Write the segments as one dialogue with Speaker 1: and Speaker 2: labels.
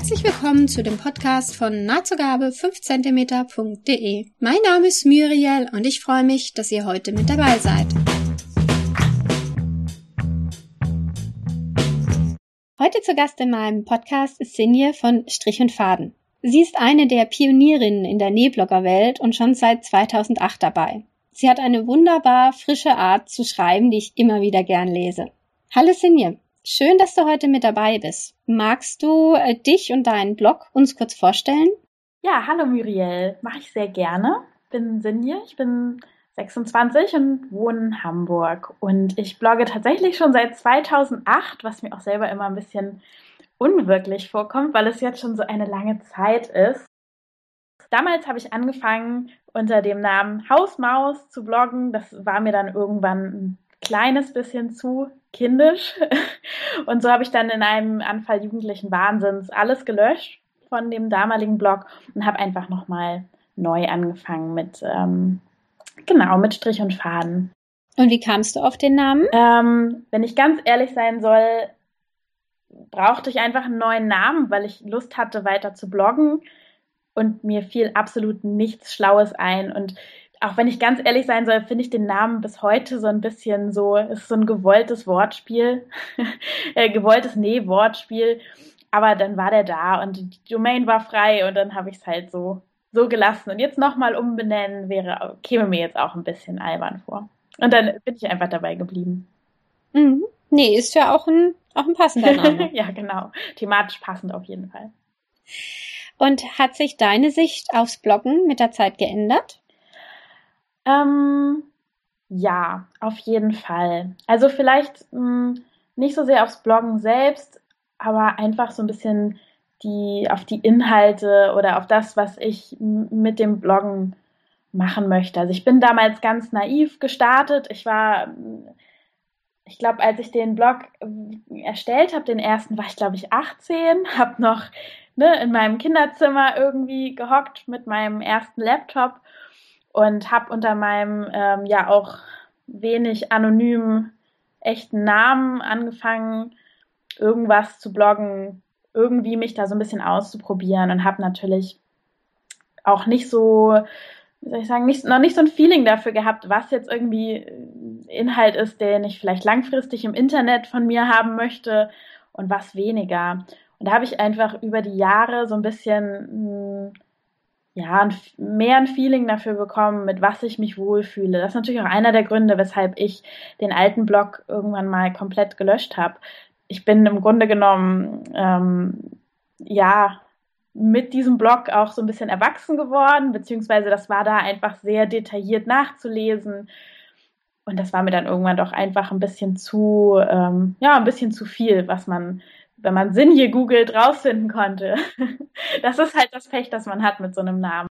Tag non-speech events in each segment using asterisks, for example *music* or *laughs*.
Speaker 1: Herzlich willkommen zu dem Podcast von nahtzugabe 5cm.de. Mein Name ist Muriel und ich freue mich, dass ihr heute mit dabei seid. Heute zu Gast in meinem Podcast ist Sinje von Strich und Faden. Sie ist eine der Pionierinnen in der Nähbloggerwelt und schon seit 2008 dabei. Sie hat eine wunderbar frische Art zu schreiben, die ich immer wieder gern lese. Hallo Sinje, schön, dass du heute mit dabei bist. Magst du äh, dich und deinen Blog uns kurz vorstellen?
Speaker 2: Ja, hallo Muriel, mache ich sehr gerne. Bin Sinje, ich bin 26 und wohne in Hamburg. Und ich blogge tatsächlich schon seit 2008, was mir auch selber immer ein bisschen unwirklich vorkommt, weil es jetzt schon so eine lange Zeit ist. Damals habe ich angefangen, unter dem Namen Hausmaus zu bloggen. Das war mir dann irgendwann ein kleines bisschen zu kindisch. *laughs* Und so habe ich dann in einem Anfall jugendlichen Wahnsinns alles gelöscht von dem damaligen Blog und habe einfach nochmal neu angefangen mit, ähm, genau, mit Strich und Faden.
Speaker 1: Und wie kamst du auf den Namen?
Speaker 2: Ähm, wenn ich ganz ehrlich sein soll, brauchte ich einfach einen neuen Namen, weil ich Lust hatte, weiter zu bloggen und mir fiel absolut nichts Schlaues ein. Und auch wenn ich ganz ehrlich sein soll, finde ich den Namen bis heute so ein bisschen so, ist so ein gewolltes Wortspiel, *laughs* äh, gewolltes Nee-Wortspiel. Aber dann war der da und die Domain war frei und dann habe ich es halt so, so gelassen. Und jetzt nochmal umbenennen wäre, käme mir jetzt auch ein bisschen albern vor. Und dann bin ich einfach dabei geblieben.
Speaker 1: Mhm. Nee, ist ja auch ein, auch ein passender Name. *laughs*
Speaker 2: ja, genau. Thematisch passend auf jeden Fall.
Speaker 1: Und hat sich deine Sicht aufs Bloggen mit der Zeit geändert?
Speaker 2: Ähm, ja, auf jeden Fall. Also vielleicht mh, hm, nicht so sehr aufs Bloggen selbst, aber einfach so ein bisschen die, auf die Inhalte oder auf das, was ich mit dem Bloggen machen möchte. Also ich bin damals ganz naiv gestartet. Ich war ich glaube, als ich den Blog äh, erstellt habe, den ersten, war ich, glaube ich, 18, *laughs* habe noch ne, in meinem Kinderzimmer irgendwie gehockt mit meinem ersten Laptop und habe unter meinem ähm, ja auch wenig anonymen echten Namen angefangen, irgendwas zu bloggen, irgendwie mich da so ein bisschen auszuprobieren und habe natürlich auch nicht so wie soll ich sagen, nicht, noch nicht so ein Feeling dafür gehabt, was jetzt irgendwie äh, Inhalt ist, den ich vielleicht langfristig im Internet von mir haben möchte und was weniger. Und da habe ich einfach über die Jahre so ein bisschen hm, ja, mehr ein Feeling dafür bekommen, mit was ich mich wohlfühle. Das ist natürlich auch einer der Gründe, weshalb ich den alten Blog irgendwann mal komplett gelöscht habe. Ich bin im Grunde genommen, ähm, ja, mit diesem Blog auch so ein bisschen erwachsen geworden, beziehungsweise das war da einfach sehr detailliert nachzulesen. Und das war mir dann irgendwann doch einfach ein bisschen zu, ähm, ja, ein bisschen zu viel, was man, wenn man Sinn hier googelt, rausfinden konnte. *laughs* Das ist halt das Pech, das man hat mit so einem Namen.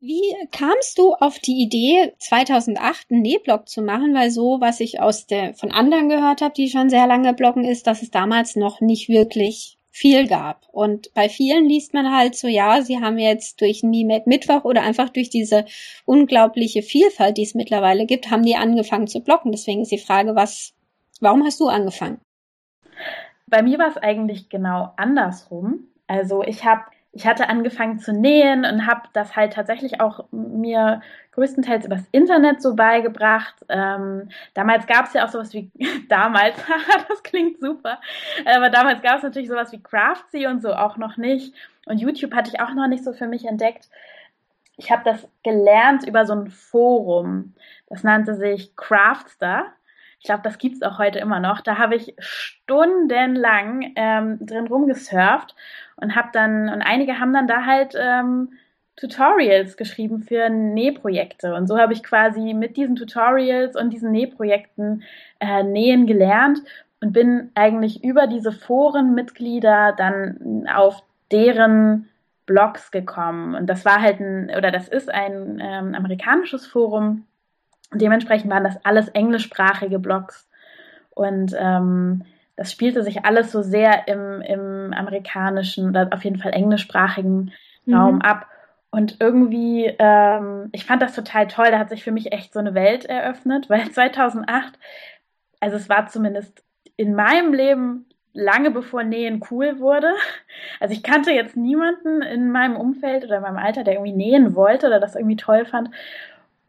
Speaker 1: Wie kamst du auf die Idee, 2008 einen Nähblog zu machen? Weil so, was ich aus der, von anderen gehört habe, die schon sehr lange bloggen, ist, dass es damals noch nicht wirklich viel gab. Und bei vielen liest man halt so, ja, sie haben jetzt durch Mimet Mittwoch oder einfach durch diese unglaubliche Vielfalt, die es mittlerweile gibt, haben die angefangen zu blocken. Deswegen ist die Frage, was, warum hast du angefangen?
Speaker 2: Bei mir war es eigentlich genau andersrum. Also ich habe ich hatte angefangen zu nähen und habe das halt tatsächlich auch mir größtenteils übers Internet so beigebracht. Ähm, damals gab es ja auch sowas wie, *laughs* damals, *laughs* das klingt super, aber damals gab es natürlich sowas wie Craftsy und so auch noch nicht. Und YouTube hatte ich auch noch nicht so für mich entdeckt. Ich habe das gelernt über so ein Forum. Das nannte sich Craftstar. Ich glaube, das gibt's auch heute immer noch. Da habe ich stundenlang ähm, drin rumgesurft und habe dann, und einige haben dann da halt ähm, Tutorials geschrieben für Nähprojekte. Und so habe ich quasi mit diesen Tutorials und diesen Nähprojekten äh, nähen gelernt und bin eigentlich über diese Forenmitglieder dann auf deren Blogs gekommen. Und das war halt ein, oder das ist ein ähm, amerikanisches Forum, dementsprechend waren das alles englischsprachige Blogs. Und ähm, das spielte sich alles so sehr im, im amerikanischen oder auf jeden Fall englischsprachigen mhm. Raum ab. Und irgendwie, ähm, ich fand das total toll. Da hat sich für mich echt so eine Welt eröffnet, weil *laughs* 2008, also es war zumindest in meinem Leben lange bevor Nähen cool wurde. Also ich kannte jetzt niemanden in meinem Umfeld oder in meinem Alter, der irgendwie nähen wollte oder das irgendwie toll fand.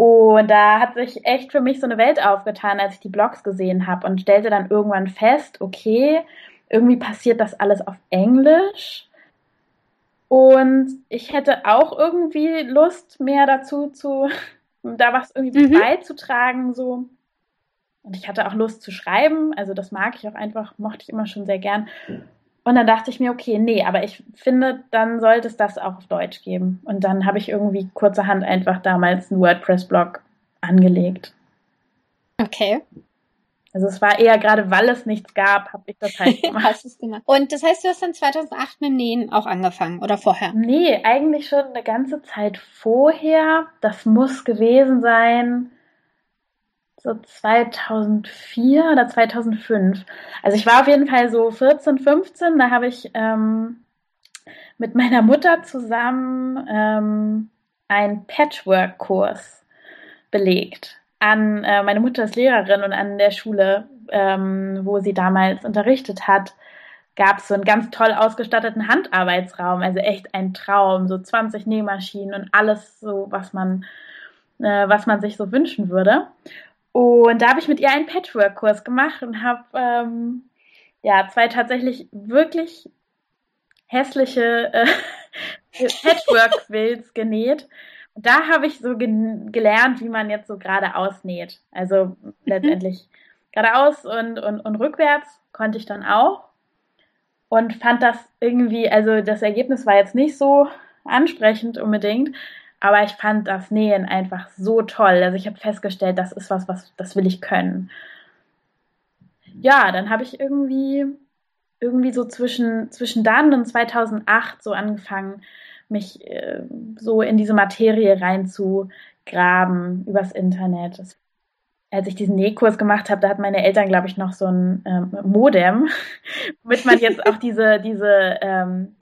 Speaker 2: Und da hat sich echt für mich so eine Welt aufgetan, als ich die Blogs gesehen habe und stellte dann irgendwann fest, okay, irgendwie passiert das alles auf Englisch. Und ich hätte auch irgendwie Lust, mehr dazu zu, *laughs* da was irgendwie mhm. beizutragen, so. Und ich hatte auch Lust zu schreiben, also das mag ich auch einfach, mochte ich immer schon sehr gern. Und dann dachte ich mir, okay, nee, aber ich finde, dann sollte es das auch auf Deutsch geben. Und dann habe ich irgendwie kurzerhand einfach damals einen WordPress-Blog angelegt.
Speaker 1: Okay.
Speaker 2: Also es war eher gerade, weil es nichts gab, habe ich das halt *laughs* gemacht. Hast
Speaker 1: es gemacht. Und das heißt, du hast dann 2008 mit Nähen auch angefangen oder vorher?
Speaker 2: Nee, eigentlich schon eine ganze Zeit vorher. Das muss gewesen sein so 2004 oder 2005. Also ich war auf jeden Fall so 14, 15. Da habe ich ähm, mit meiner Mutter zusammen ähm, einen Patchwork-Kurs belegt. An äh, meine Mutter ist Lehrerin und an der Schule, ähm, wo sie damals unterrichtet hat, gab es so einen ganz toll ausgestatteten Handarbeitsraum. Also echt ein Traum, so 20 Nähmaschinen und alles so, was man, äh, was man sich so wünschen würde. Und da habe ich mit ihr einen Patchwork-Kurs gemacht und habe ähm, ja zwei tatsächlich wirklich hässliche äh, *laughs* Patchwork-Quills genäht. Und da habe ich so ge gelernt, wie man jetzt so geradeaus näht. Also mhm. letztendlich geradeaus und, und, und rückwärts konnte ich dann auch. Und fand das irgendwie, also das Ergebnis war jetzt nicht so ansprechend unbedingt, aber ich fand das Nähen einfach so toll. Also ich habe festgestellt, das ist was, was das will ich können. Ja, dann habe ich irgendwie irgendwie so zwischen zwischen dann und 2008 so angefangen, mich äh, so in diese Materie reinzugraben übers Internet. Das, als ich diesen Nähkurs gemacht habe, da hatten meine Eltern, glaube ich, noch so ein ähm, Modem, *laughs* womit man jetzt auch *laughs* diese diese ähm,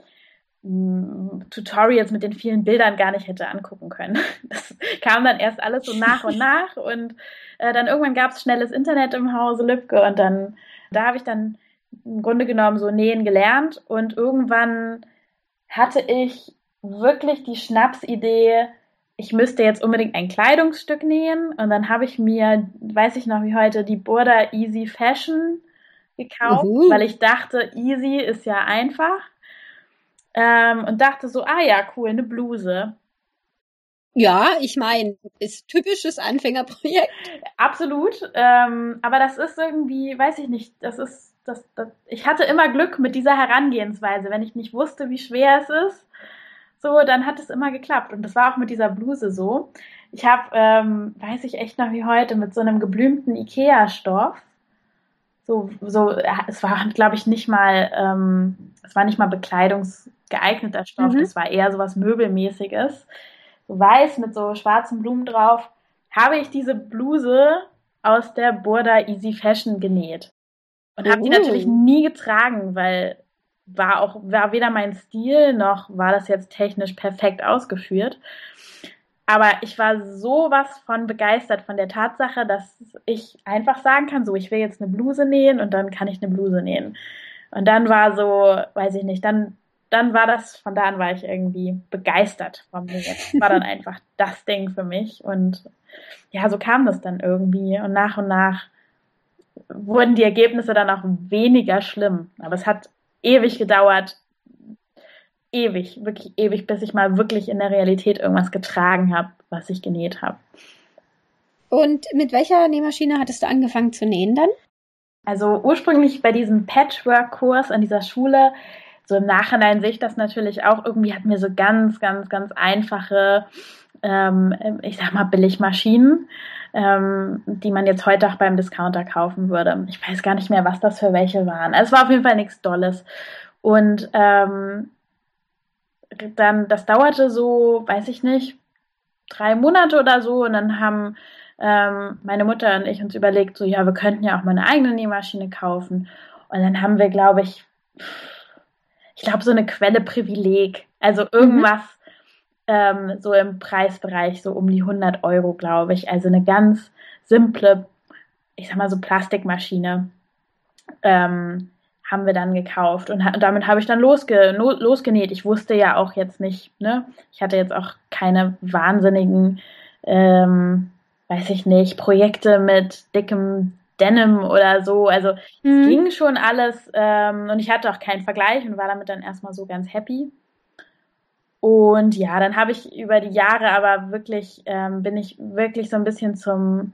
Speaker 2: Tutorials mit den vielen Bildern gar nicht hätte angucken können. *laughs* Das kam dann erst alles so nach und nach und äh, dann irgendwann gab es schnelles Internet im Hause Lübcke und dann, da habe ich dann im Grunde genommen so nähen gelernt und irgendwann hatte ich wirklich die Schnapsidee, ich müsste jetzt unbedingt ein Kleidungsstück nähen und dann habe ich mir, weiß ich noch wie heute, die Burda Easy Fashion gekauft, Uhu. weil ich dachte, easy ist ja einfach ähm, und dachte so, ah ja, cool, eine Bluse.
Speaker 1: Ja, ich meine, ist typisches Anfängerprojekt.
Speaker 2: Absolut. Ähm, aber das ist irgendwie, weiß ich nicht, das ist, das, das, ich hatte immer Glück mit dieser Herangehensweise. Wenn ich nicht wusste, wie schwer es ist, so, dann hat es immer geklappt. Und das war auch mit dieser Bluse so. Ich habe, ähm, weiß ich echt noch wie heute, mit so einem geblümten Ikea-Stoff so, so, es war, glaube ich, nicht mal, ähm, es war nicht mal bekleidungsgeeigneter Stoff, mhm. das war eher so was Möbelmäßiges. So weiß mit so schwarzen Blumen drauf, habe ich diese Bluse aus der Burda Easy Fashion genäht. Und habe die oh. natürlich nie getragen, weil war auch, war weder mein Stil noch war das jetzt technisch perfekt ausgeführt. Aber ich war sowas von begeistert von der Tatsache, dass ich einfach sagen kann, so, ich will jetzt eine Bluse nähen und dann kann ich eine Bluse nähen. Und dann war so, weiß ich nicht, dann, dann war das, von da an war ich irgendwie begeistert von mir. Das war dann *laughs* einfach das Ding für mich. Und ja, so kam das dann irgendwie. Und nach und nach wurden die Ergebnisse dann auch weniger schlimm. Aber es hat ewig gedauert, ewig, wirklich ewig, bis ich mal wirklich in der Realität irgendwas getragen habe, was ich genäht habe.
Speaker 1: Und mit welcher Nähmaschine hattest du angefangen zu nähen dann?
Speaker 2: Also ursprünglich bei diesem Patchwork-Kurs an dieser Schule, so im Nachhinein sehe ich das natürlich auch, irgendwie hatten wir so ganz, ganz, ganz einfache, ähm, ich sag mal, Billigmaschinen, ähm, die man jetzt heute auch beim Discounter kaufen würde. Ich weiß gar nicht mehr, was das für welche waren. Also es war auf jeden Fall nichts Dolles. Und ähm, dann, das dauerte so, weiß ich nicht, drei Monate oder so und dann haben ähm, meine Mutter und ich uns überlegt, so ja, wir könnten ja auch mal eine eigene Nähmaschine kaufen. Und dann haben wir, glaube ich, ich glaube, so eine Quelle Privileg. Also irgendwas mhm. ähm, so im Preisbereich, so um die 100 Euro, glaube ich. Also eine ganz simple, ich sag mal so Plastikmaschine. Ähm, haben wir dann gekauft und, und damit habe ich dann losge losgenäht. Ich wusste ja auch jetzt nicht, ne? Ich hatte jetzt auch keine wahnsinnigen, ähm, weiß ich nicht, Projekte mit dickem Denim oder so. Also mhm. es ging schon alles ähm, und ich hatte auch keinen Vergleich und war damit dann erstmal so ganz happy. Und ja, dann habe ich über die Jahre aber wirklich, ähm, bin ich wirklich so ein bisschen zum,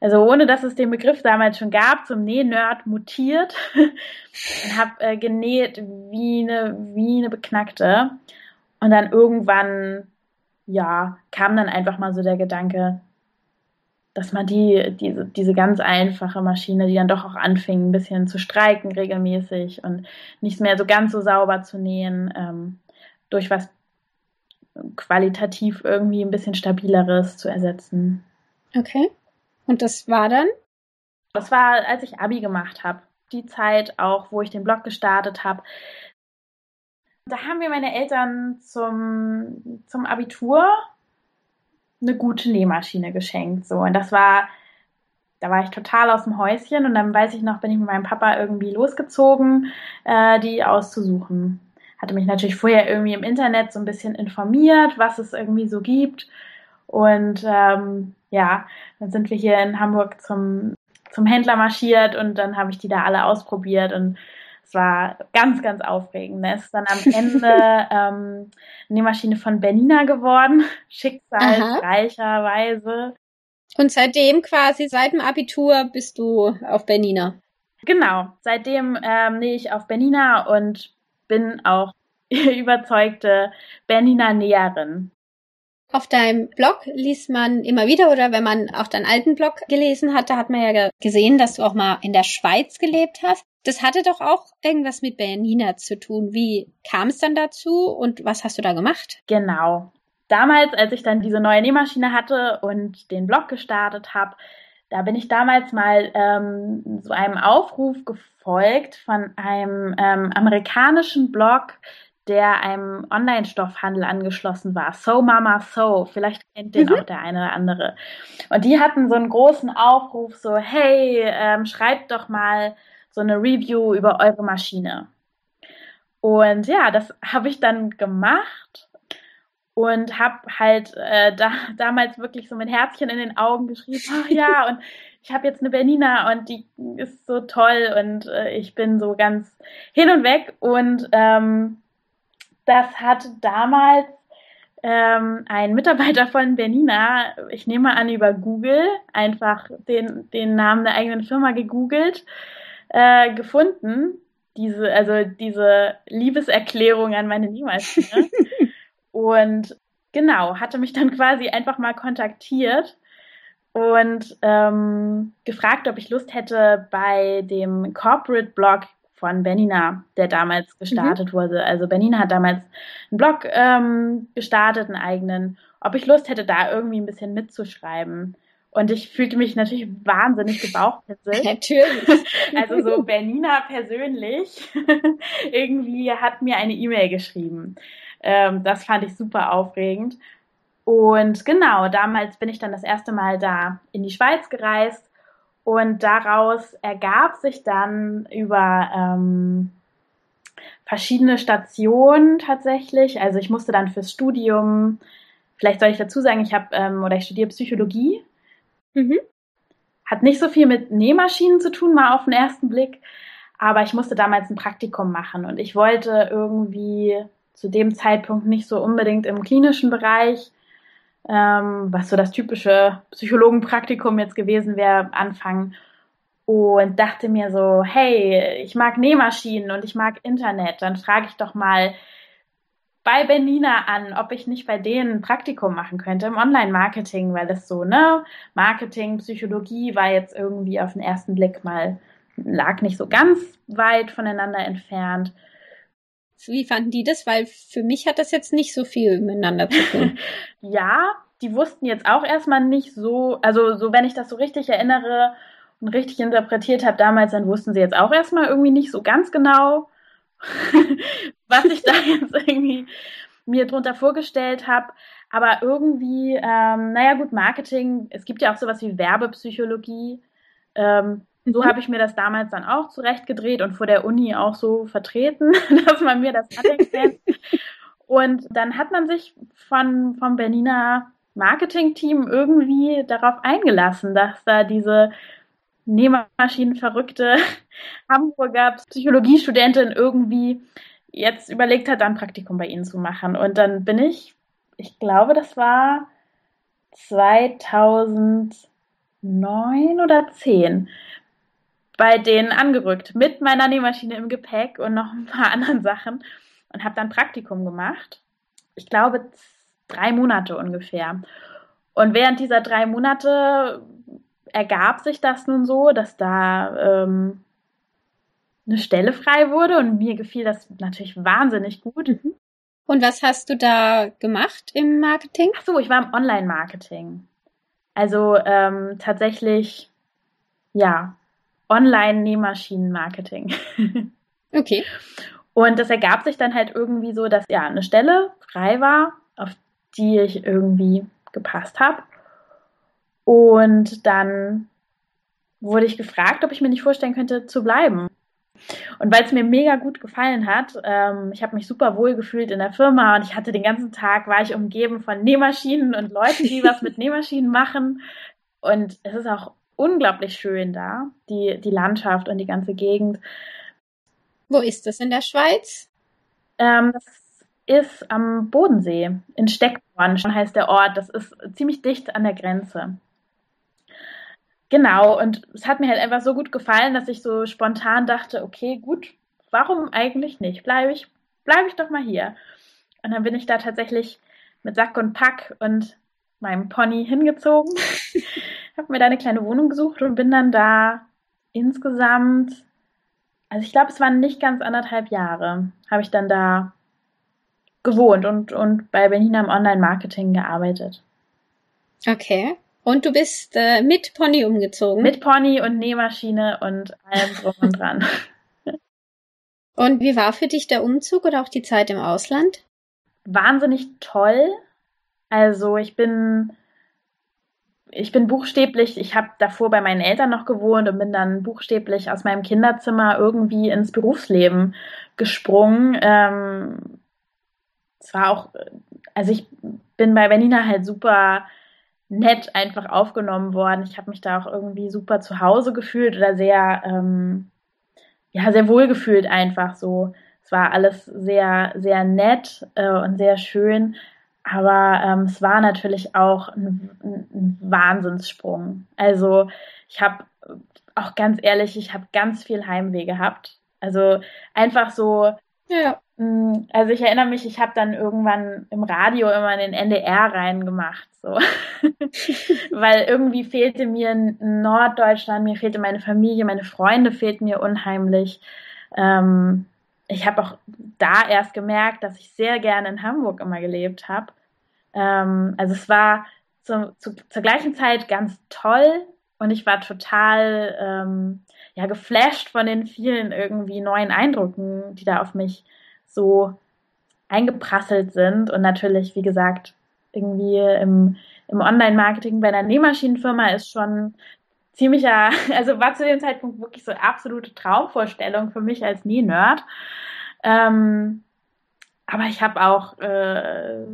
Speaker 2: also ohne dass es den Begriff damals schon gab, zum Nähnerd mutiert *laughs* und habe äh, genäht wie eine, wie eine Beknackte. Und dann irgendwann, ja, kam dann einfach mal so der Gedanke, dass man die, diese, diese ganz einfache Maschine, die dann doch auch anfing, ein bisschen zu streiken regelmäßig und nicht mehr so ganz so sauber zu nähen, ähm, durch was qualitativ irgendwie ein bisschen stabileres zu ersetzen.
Speaker 1: Okay. Und das war dann?
Speaker 2: Das war, als ich Abi gemacht habe. Die Zeit auch, wo ich den Blog gestartet habe. Da haben mir meine Eltern zum, zum Abitur eine gute Nähmaschine geschenkt. So. Und das war, da war ich total aus dem Häuschen und dann weiß ich noch, bin ich mit meinem Papa irgendwie losgezogen, äh, die auszusuchen hatte mich natürlich vorher irgendwie im Internet so ein bisschen informiert, was es irgendwie so gibt. Und ähm, ja, dann sind wir hier in Hamburg zum, zum Händler marschiert und dann habe ich die da alle ausprobiert und es war ganz, ganz aufregend. Es ist dann am *laughs* Ende ähm, eine Maschine von Bernina geworden, *laughs* schicksalsreicherweise.
Speaker 1: Und seitdem quasi, seit dem Abitur bist du auf Bernina.
Speaker 2: Genau, seitdem ähm, nähe ich auf Bernina und bin auch *laughs* überzeugte Bernina Näherin.
Speaker 1: Auf deinem Blog liest man immer wieder oder wenn man auch deinen alten Blog gelesen hat, da hat man ja gesehen, dass du auch mal in der Schweiz gelebt hast. Das hatte doch auch irgendwas mit Bernina zu tun. Wie kam es dann dazu und was hast du da gemacht?
Speaker 2: Genau. Damals, als ich dann diese neue Nähmaschine hatte und den Blog gestartet habe, da bin ich damals mal ähm, so einem Aufruf gefolgt von einem ähm, amerikanischen Blog, der einem Online-Stoffhandel angeschlossen war. So Mama So. Vielleicht kennt den mhm. auch der eine oder andere. Und die hatten so einen großen Aufruf, so, hey, ähm, schreibt doch mal so eine Review über eure Maschine. Und ja, das habe ich dann gemacht und habe halt äh, da, damals wirklich so mit Herzchen in den Augen geschrieben, ach ja, *laughs* und ich habe jetzt eine Bernina und die ist so toll und äh, ich bin so ganz hin und weg und ähm, das hat damals ähm, ein Mitarbeiter von Bernina, ich nehme an über Google, einfach den, den Namen der eigenen Firma gegoogelt, äh, gefunden. Diese, also diese Liebeserklärung an meine Nähmaschine. *laughs* und genau, hatte mich dann quasi einfach mal kontaktiert und ähm, gefragt, ob ich Lust hätte, bei dem Corporate Blog von Benina, der damals mhm. gestartet mhm. wurde. Also Benina hat damals einen Blog ähm, gestartet, einen eigenen, ob ich Lust hätte, da irgendwie ein bisschen mitzuschreiben. Und ich fühlte mich natürlich wahnsinnig *laughs* gebauchpinselt.
Speaker 1: Natürlich. *laughs*
Speaker 2: Also so Bernina persönlich *laughs* irgendwie hat mir eine E-Mail geschrieben. Ähm, das fand ich super aufregend. Und genau, damals bin ich dann das erste Mal da in die Schweiz gereist und daraus ergab sich dann über ähm, verschiedene Stationen tatsächlich. Also ich musste dann fürs Studium, vielleicht soll ich dazu sagen, ich habe ähm, oder ich studiere Psychologie. Mhm. Hat nicht so viel mit Nähmaschinen zu tun, mal auf den ersten Blick. Aber ich musste damals ein Praktikum machen und ich wollte irgendwie zu dem Zeitpunkt nicht so unbedingt im klinischen Bereich, ähm, was so das typische Psychologenpraktikum jetzt gewesen wäre, anfangen und dachte mir so, hey, ich mag Nähmaschinen und ich mag Internet, dann frage ich doch mal bei Benina an, ob ich nicht bei denen ein Praktikum machen könnte im Online-Marketing, weil das so, ne, Marketing, Psychologie war jetzt irgendwie auf den ersten Blick mal, lag nicht so ganz weit voneinander entfernt.
Speaker 1: Wie fanden die das? Weil für mich hat das jetzt nicht so viel miteinander zu tun. *laughs*
Speaker 2: ja, die wussten jetzt auch erstmal nicht so, also so wenn ich das so richtig erinnere und richtig interpretiert habe damals, dann wussten sie jetzt auch erstmal irgendwie nicht so ganz genau, *laughs* was ich da *laughs* jetzt irgendwie mir drunter vorgestellt habe. Aber irgendwie, ähm, naja gut, Marketing, es gibt ja auch sowas wie Werbepsychologie. Ähm, So habe ich mir das damals dann auch zurechtgedreht und vor der Uni auch so vertreten, *laughs* dass man mir das anerkennt. und dann hat man sich von, vom Berliner Marketing-Team irgendwie darauf eingelassen, dass da diese Nähmaschinenverrückte *laughs* Hamburger Psychologiestudentin irgendwie jetzt überlegt hat, ein Praktikum bei ihnen zu machen. Und dann bin ich, ich glaube, das war 2009 oder 10 bei denen angerückt mit meiner Nähmaschine im Gepäck und noch ein paar *laughs* anderen Sachen und habe dann Praktikum gemacht. Ich glaube drei Monate ungefähr. Und während dieser drei Monate ergab sich das nun so, dass da ähm, eine Stelle frei wurde und mir gefiel das natürlich wahnsinnig gut. Mhm.
Speaker 1: Und was hast du da gemacht im Marketing?
Speaker 2: Ach so, ich war im Online-Marketing. Also ähm, tatsächlich, ja, Online-Nähmaschinen-Marketing.
Speaker 1: okay.
Speaker 2: Und das ergab sich dann halt irgendwie so, dass ja eine Stelle frei war, auf die ich irgendwie gepasst habe. Und dann wurde ich gefragt, ob ich mir nicht vorstellen könnte, zu bleiben. Und weil es mir mega gut gefallen hat, ähm, ich habe mich super wohl gefühlt in der Firma und ich hatte den ganzen Tag, war ich umgeben von Nähmaschinen und Leuten, die was mit *laughs* Nähmaschinen machen. Und es ist auch unglaublich schön da, die, die Landschaft und die ganze Gegend.
Speaker 1: Wo ist das in der Schweiz?
Speaker 2: Ähm, das ist am Bodensee, in Steckborn heißt der Ort. Das ist ziemlich dicht an der Grenze. Genau, und es hat mir halt einfach so gut gefallen, dass ich so spontan dachte, okay, gut, warum eigentlich nicht? Bleibe ich, bleibe ich doch mal hier. Und dann bin ich da tatsächlich mit Sack und Pack und meinem Pony hingezogen, *laughs* habe mir da eine kleine Wohnung gesucht und bin dann da insgesamt, also ich glaube, es waren nicht ganz anderthalb Jahre, habe ich dann da gewohnt und, und bei Benina im Online-Marketing gearbeitet.
Speaker 1: Okay. Und du bist äh, mit Pony umgezogen?
Speaker 2: Mit Pony und Nähmaschine und allem drum und dran. *laughs*
Speaker 1: Und wie war für dich der Umzug oder auch die Zeit im Ausland?
Speaker 2: Wahnsinnig toll. Also ich bin ich bin buchstäblich, ich habe davor bei meinen Eltern noch gewohnt und bin dann buchstäblich aus meinem Kinderzimmer irgendwie ins Berufsleben gesprungen. Ähm, es war auch, also ich bin bei Benina halt super nett einfach aufgenommen worden. Ich habe mich da auch irgendwie super zu Hause gefühlt oder sehr, ähm, ja, sehr wohl gefühlt einfach so. Es war alles sehr, sehr nett äh, und sehr schön. Aber ähm, es war natürlich auch ein, ein Wahnsinnssprung. Also ich habe auch ganz ehrlich, ich habe ganz viel Heimweh gehabt. Also einfach so ja. Mm, also ich erinnere mich, ich habe dann irgendwann im Radio immer in den NDR reingemacht, so. *laughs* Weil irgendwie fehlte mir Norddeutschland, mir fehlte meine Familie, meine Freunde fehlten mir unheimlich. Ähm, ich habe auch da erst gemerkt, dass ich sehr gerne in Hamburg immer gelebt habe. Ähm, also es war zu, zu, zur gleichen Zeit ganz toll und ich war total ähm, ja, geflasht von den vielen irgendwie neuen Eindrücken, die da auf mich so eingeprasselt sind. Und natürlich, wie gesagt, irgendwie im, im Online-Marketing bei einer Nähmaschinenfirma ist schon ziemlicher, *laughs* also war zu dem Zeitpunkt wirklich so absolute Traumvorstellung für mich als Näh-Nerd. Ähm, aber ich habe auch äh,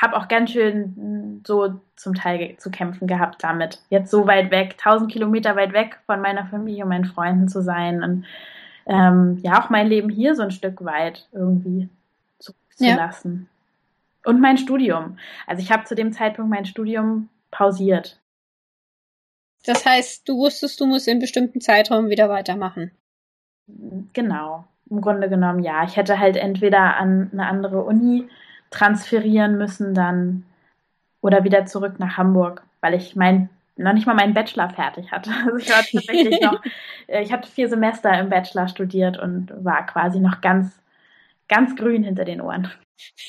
Speaker 2: habe auch ganz schön so zum Teil zu kämpfen gehabt damit, jetzt so weit weg, tausend Kilometer weit weg von meiner Familie und meinen Freunden zu sein und ähm, ja auch mein Leben hier so ein Stück weit irgendwie zurückzulassen. Ja. Und mein Studium. Also ich habe zu dem Zeitpunkt mein Studium pausiert.
Speaker 1: Das heißt, du wusstest, du musst in bestimmten Zeitraum wieder weitermachen.
Speaker 2: Genau. Im Grunde genommen ja. Ich hätte halt entweder an eine andere Uni transferieren müssen dann oder wieder zurück nach Hamburg, weil ich mein noch nicht mal meinen Bachelor fertig hatte. *laughs* Also ich war tatsächlich noch, *laughs* äh, ich hatte vier Semester im Bachelor studiert und war quasi noch ganz, ganz grün hinter den Ohren.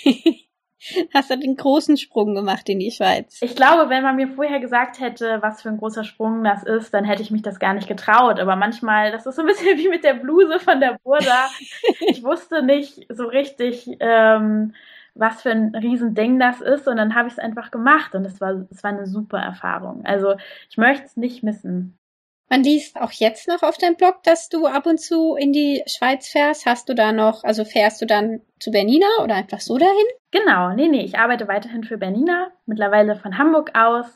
Speaker 2: *laughs*
Speaker 1: Hast du den großen Sprung gemacht in die Schweiz?
Speaker 2: Ich glaube, wenn man mir vorher gesagt hätte, was für ein großer Sprung das ist, dann hätte ich mich das gar nicht getraut. Aber manchmal, das ist so ein bisschen wie mit der Bluse von der Burda. ich wusste nicht so richtig, ähm, was für ein Riesending das ist. Und dann habe ich es einfach gemacht und es war, es war eine super Erfahrung. Also ich möchte es nicht missen.
Speaker 1: Man liest auch jetzt noch auf deinem Blog, dass du ab und zu in die Schweiz fährst. Hast du da noch, also fährst du dann zu Bernina oder einfach so dahin?
Speaker 2: Genau, nee, nee, ich arbeite weiterhin für Bernina, mittlerweile von Hamburg aus.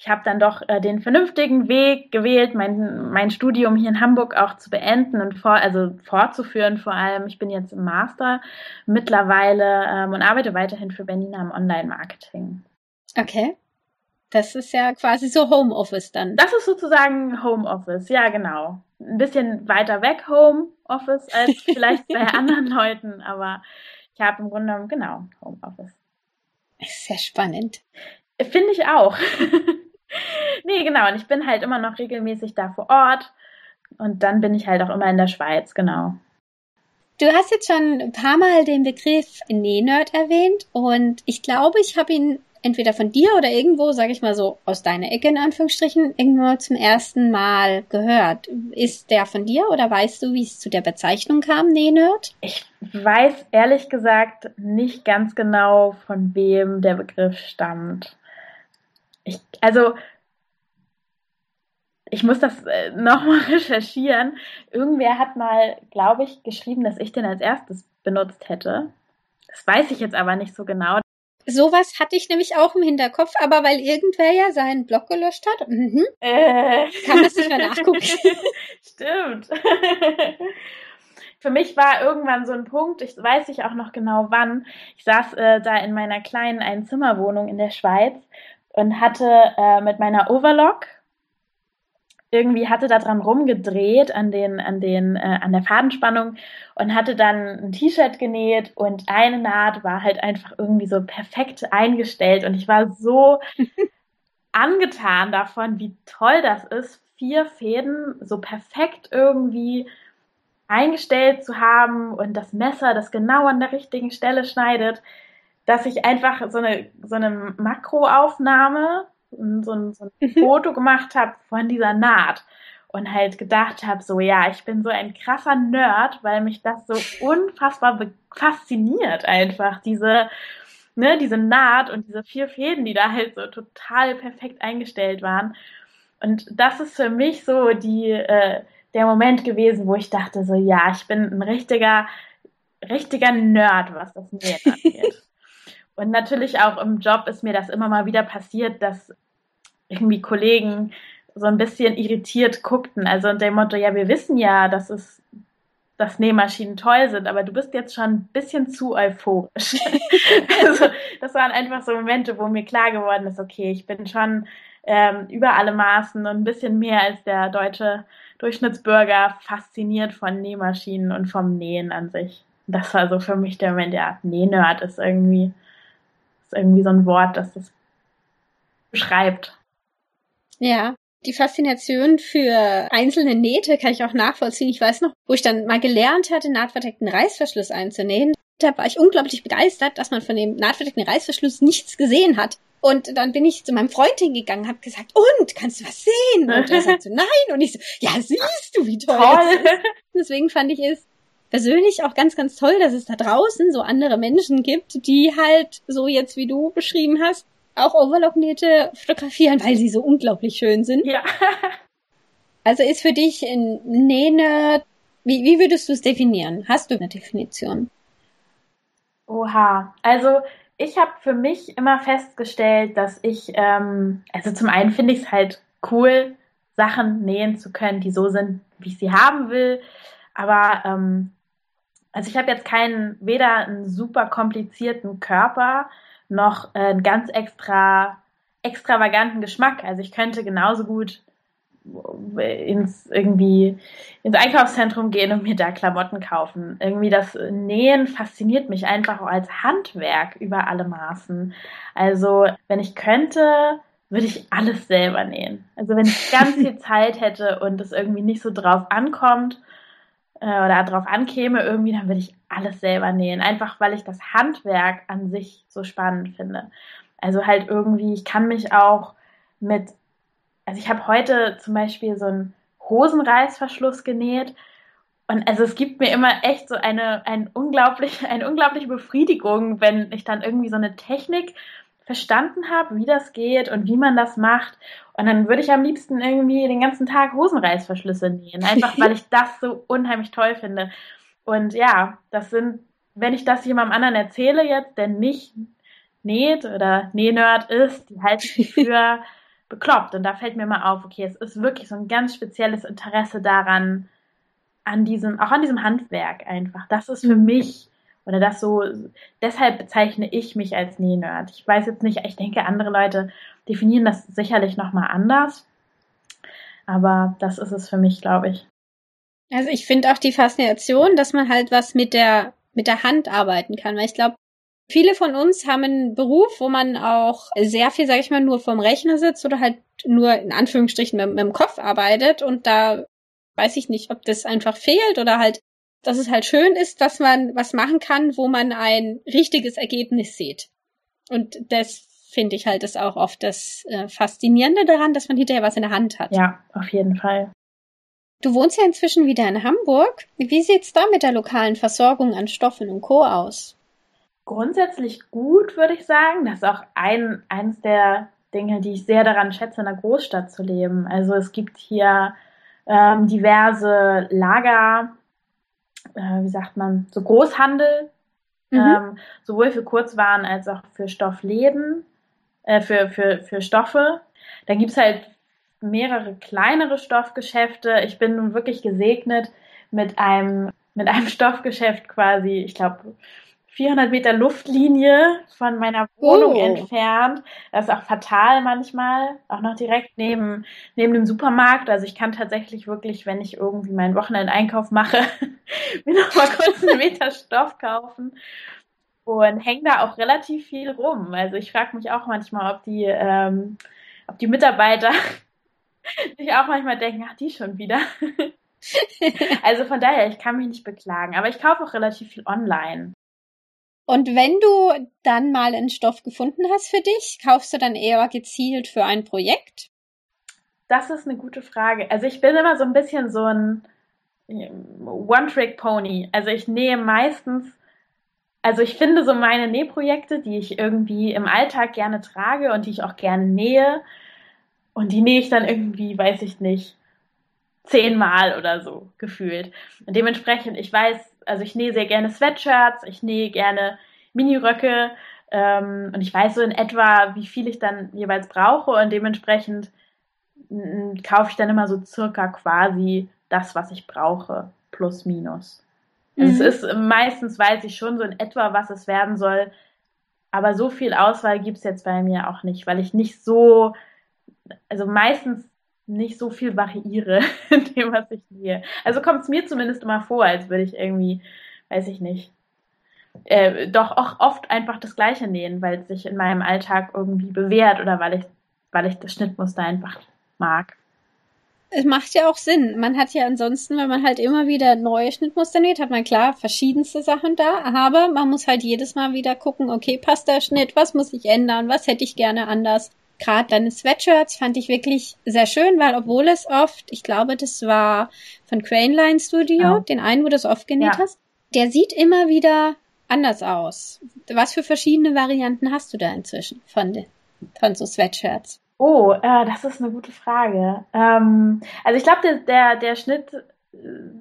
Speaker 2: Ich habe dann doch äh, den vernünftigen Weg gewählt, mein, mein Studium hier in Hamburg auch zu beenden und vor, also fortzuführen vor allem. Ich bin jetzt im Master mittlerweile ähm, und arbeite weiterhin für Bernina im Online-Marketing.
Speaker 1: Okay. Das ist ja quasi so Homeoffice dann.
Speaker 2: Das ist sozusagen Homeoffice, ja genau. Ein bisschen weiter weg Homeoffice als *laughs* vielleicht bei anderen Leuten, aber ich habe im Grunde genommen genau Homeoffice.
Speaker 1: Sehr spannend.
Speaker 2: Finde ich auch. *laughs* nee, genau. Und ich bin halt immer noch regelmäßig da vor Ort. Und dann bin ich halt auch immer in der Schweiz, genau.
Speaker 1: Du hast jetzt schon ein paar Mal den Begriff Nähnerd erwähnt und ich glaube, ich habe ihn entweder von dir oder irgendwo, sage ich mal so, aus deiner Ecke in Anführungsstrichen, irgendwo zum ersten Mal gehört. Ist der von dir oder weißt du, wie es zu der Bezeichnung kam, Nähnerd?
Speaker 2: Ich weiß ehrlich gesagt nicht ganz genau, von wem der Begriff stammt. Ich, also, ich muss das äh, *laughs* nochmal recherchieren. Irgendwer hat mal, glaube ich, geschrieben, dass ich den als erstes benutzt hätte. Das weiß ich jetzt aber nicht so genau.
Speaker 1: Sowas hatte ich nämlich auch im Hinterkopf, aber weil irgendwer ja seinen Blog gelöscht hat, mhm, äh. kann das nicht mehr nachgucken. *laughs*
Speaker 2: Stimmt. *laughs* Für mich war irgendwann so ein Punkt, ich weiß ich auch noch genau wann. Ich saß äh, da in meiner kleinen Einzimmerwohnung in der Schweiz und hatte äh, mit meiner Overlock irgendwie hatte da dran rumgedreht an den an den äh, an der Fadenspannung und hatte dann ein T-Shirt genäht und eine Naht war halt einfach irgendwie so perfekt eingestellt und ich war so *laughs* angetan davon, wie toll das ist, vier Fäden so perfekt irgendwie eingestellt zu haben und das Messer, das genau an der richtigen Stelle schneidet, dass ich einfach so eine so eine Makroaufnahme so ein, so ein. *laughs* Foto gemacht habe von dieser Naht und halt gedacht habe, so ja, ich bin so ein krasser Nerd, weil mich das so unfassbar fasziniert einfach, diese, ne, diese Naht und diese vier Fäden, die da halt so total perfekt eingestellt waren. Und das ist für mich so die, äh, der Moment gewesen, wo ich dachte, so ja, ich bin ein richtiger, richtiger Nerd, was das Nähen *laughs* angeht. Und natürlich auch im Job ist mir das immer mal wieder passiert, dass irgendwie Kollegen so ein bisschen irritiert guckten. Also unter dem Motto, ja, wir wissen ja, dass es dass Nähmaschinen toll sind, aber du bist jetzt schon ein bisschen zu euphorisch. *laughs* also das waren einfach so Momente, wo mir klar geworden ist, okay, ich bin schon ähm, über alle Maßen und ein bisschen mehr als der deutsche Durchschnittsbürger fasziniert von Nähmaschinen und vom Nähen an sich. Das war so für mich der Moment, ja, Nähnerd ist irgendwie ist irgendwie so ein Wort, das das beschreibt.
Speaker 1: Ja, die Faszination für einzelne Nähte kann ich auch nachvollziehen. Ich weiß noch, wo ich dann mal gelernt hatte, nahtverdeckten Reißverschluss einzunähen. Da war ich unglaublich begeistert, dass man von dem nahtverdeckten Reißverschluss nichts gesehen hat. Und dann bin ich zu meinem Freund hingegangen, habe gesagt, und, kannst du was sehen? Und er sagte, *laughs* nein. Und ich so, ja, siehst du, wie toll, toll. Deswegen fand ich es persönlich auch ganz, ganz toll, dass es da draußen so andere Menschen gibt, die halt so jetzt, wie du beschrieben hast, auch Overlock-Nähte fotografieren, weil sie so unglaublich schön sind.
Speaker 2: Ja. *laughs*
Speaker 1: also ist für dich ein Nähne, wie, wie würdest du es definieren? Hast du eine Definition?
Speaker 2: Oha, also ich habe für mich immer festgestellt, dass ich, ähm, also zum einen finde ich es halt cool, Sachen nähen zu können, die so sind, wie ich sie haben will. Aber ähm, also ich habe jetzt keinen, weder einen super komplizierten Körper noch äh, einen ganz extra extravaganten Geschmack. Also ich könnte genauso gut ins irgendwie ins Einkaufszentrum gehen und mir da Klamotten kaufen. Irgendwie das Nähen fasziniert mich einfach auch als Handwerk über alle Maßen. Also wenn ich könnte, würde ich alles selber nähen. Also wenn ich ganz *laughs* viel Zeit hätte und es irgendwie nicht so drauf ankommt äh, oder drauf ankäme irgendwie, dann würde ich alles selber nähen. Einfach weil ich das Handwerk an sich so spannend finde. Also halt irgendwie, ich kann mich auch mit, also ich habe heute zum Beispiel so einen Hosenreißverschluss genäht. Und also es gibt mir immer echt so eine, ein unglaublich, *laughs* eine unglaubliche Befriedigung, wenn ich dann irgendwie so eine Technik verstanden habe, wie das geht und wie man das macht. Und dann würde ich am liebsten irgendwie den ganzen Tag Hosenreißverschlüsse nähen, einfach weil ich das so unheimlich toll finde. Und ja, das sind, wenn ich das jemandem anderen erzähle jetzt, der nicht näht oder Nähnerd ist, die halte ich für *laughs* bekloppt. Und da fällt mir mal auf, okay, es ist wirklich so ein ganz spezielles Interesse daran, an diesem, auch an diesem Handwerk einfach. Das ist für mhm. mich oder das so, deshalb bezeichne ich mich als Nähnerd. Ich weiß jetzt nicht, ich denke, andere Leute definieren das sicherlich nochmal anders. Aber das ist es für mich, glaube ich.
Speaker 1: Also ich finde auch die Faszination, dass man halt was mit der, mit der Hand arbeiten kann, weil ich glaube, viele von uns haben einen Beruf, wo man auch sehr viel, sag ich mal, nur vorm Rechner sitzt oder halt nur in Anführungsstrichen mit, mit dem Kopf arbeitet und da weiß ich nicht, ob das einfach fehlt oder halt, dass es halt schön ist, dass man was machen kann, wo man ein richtiges Ergebnis sieht. Und das finde ich halt ist auch oft das äh, Faszinierende daran, dass man hinterher was in der Hand hat.
Speaker 2: Ja, auf jeden Fall.
Speaker 1: Du wohnst ja inzwischen wieder in Hamburg. Wie sieht's da mit der lokalen Versorgung an Stoffen und Co. aus?
Speaker 2: Grundsätzlich gut, würde ich sagen. Das ist auch ein, eines der Dinge, die ich sehr daran schätze, in einer Großstadt zu leben. Also es gibt hier ähm, diverse Lager, äh, wie sagt man, so Großhandel, mhm. ähm, sowohl für Kurzwaren als auch für Stoffläden, äh, für, für, für Stoffe. Da gibt's halt mehrere kleinere Stoffgeschäfte. Ich bin nun wirklich gesegnet mit einem, mit einem *laughs* Stoffgeschäft quasi, ich glaube, 400 Meter Luftlinie von meiner Wohnung oh. entfernt. Das ist auch fatal manchmal, auch noch direkt neben, neben dem Supermarkt. Also ich kann tatsächlich wirklich, wenn ich irgendwie meinen Wochenendeinkauf mache, *laughs* mir noch mal kurz einen Meter Stoff kaufen und hänge da auch relativ viel rum. Also ich frage mich auch manchmal, ob die, ähm, ob die Mitarbeiter *laughs* sich auch manchmal denken, ach, die schon wieder. *laughs* also von daher, ich kann mich nicht beklagen. Aber ich kaufe auch relativ viel online.
Speaker 1: Und wenn du dann mal einen Stoff gefunden hast für dich, kaufst du dann eher gezielt für ein Projekt?
Speaker 2: Das ist eine gute Frage. Also ich bin immer so ein bisschen so ein One-Trick-Pony. Also ich nähe meistens, also ich finde so meine Nähprojekte, die ich irgendwie im Alltag gerne trage und die ich auch gerne nähe. Und die nähe ich dann irgendwie, weiß ich nicht, zehnmal oder so gefühlt. Und dementsprechend, ich weiß, also ich nähe sehr gerne Sweatshirts, ich nähe gerne Miniröcke ähm, und ich weiß so in etwa, wie viel ich dann jeweils brauche und dementsprechend kaufe ich dann immer so circa quasi das, was ich brauche, plus minus. Also mhm. Es ist meistens weiß ich schon so in etwa, was es werden soll, aber so viel Auswahl gibt es jetzt bei mir auch nicht, weil ich nicht so, also meistens nicht so viel variiere *laughs* in dem, was ich nähe. Also kommt es mir zumindest immer vor, als würde ich irgendwie, weiß ich nicht, äh, doch auch oft einfach das Gleiche nähen, weil es sich in meinem Alltag irgendwie bewährt oder weil ich, weil ich das Schnittmuster einfach mag.
Speaker 1: Es macht ja auch Sinn. Man hat ja ansonsten, wenn man halt immer wieder neue Schnittmuster näht, hat man klar verschiedenste Sachen da, aber man muss halt jedes Mal wieder gucken, okay, passt der Schnitt, was muss ich ändern, was hätte ich gerne anders gerade deine Sweatshirts fand ich wirklich sehr schön, weil obwohl es oft, ich glaube, das war von Crane Line Studio, ja. den einen, wo du es oft genäht ja. hast, der sieht immer wieder anders aus. Was für verschiedene Varianten hast du da inzwischen von, von so Sweatshirts?
Speaker 2: Oh, äh, das ist eine gute Frage. Ähm, also ich glaube, der, der, der Schnitt äh,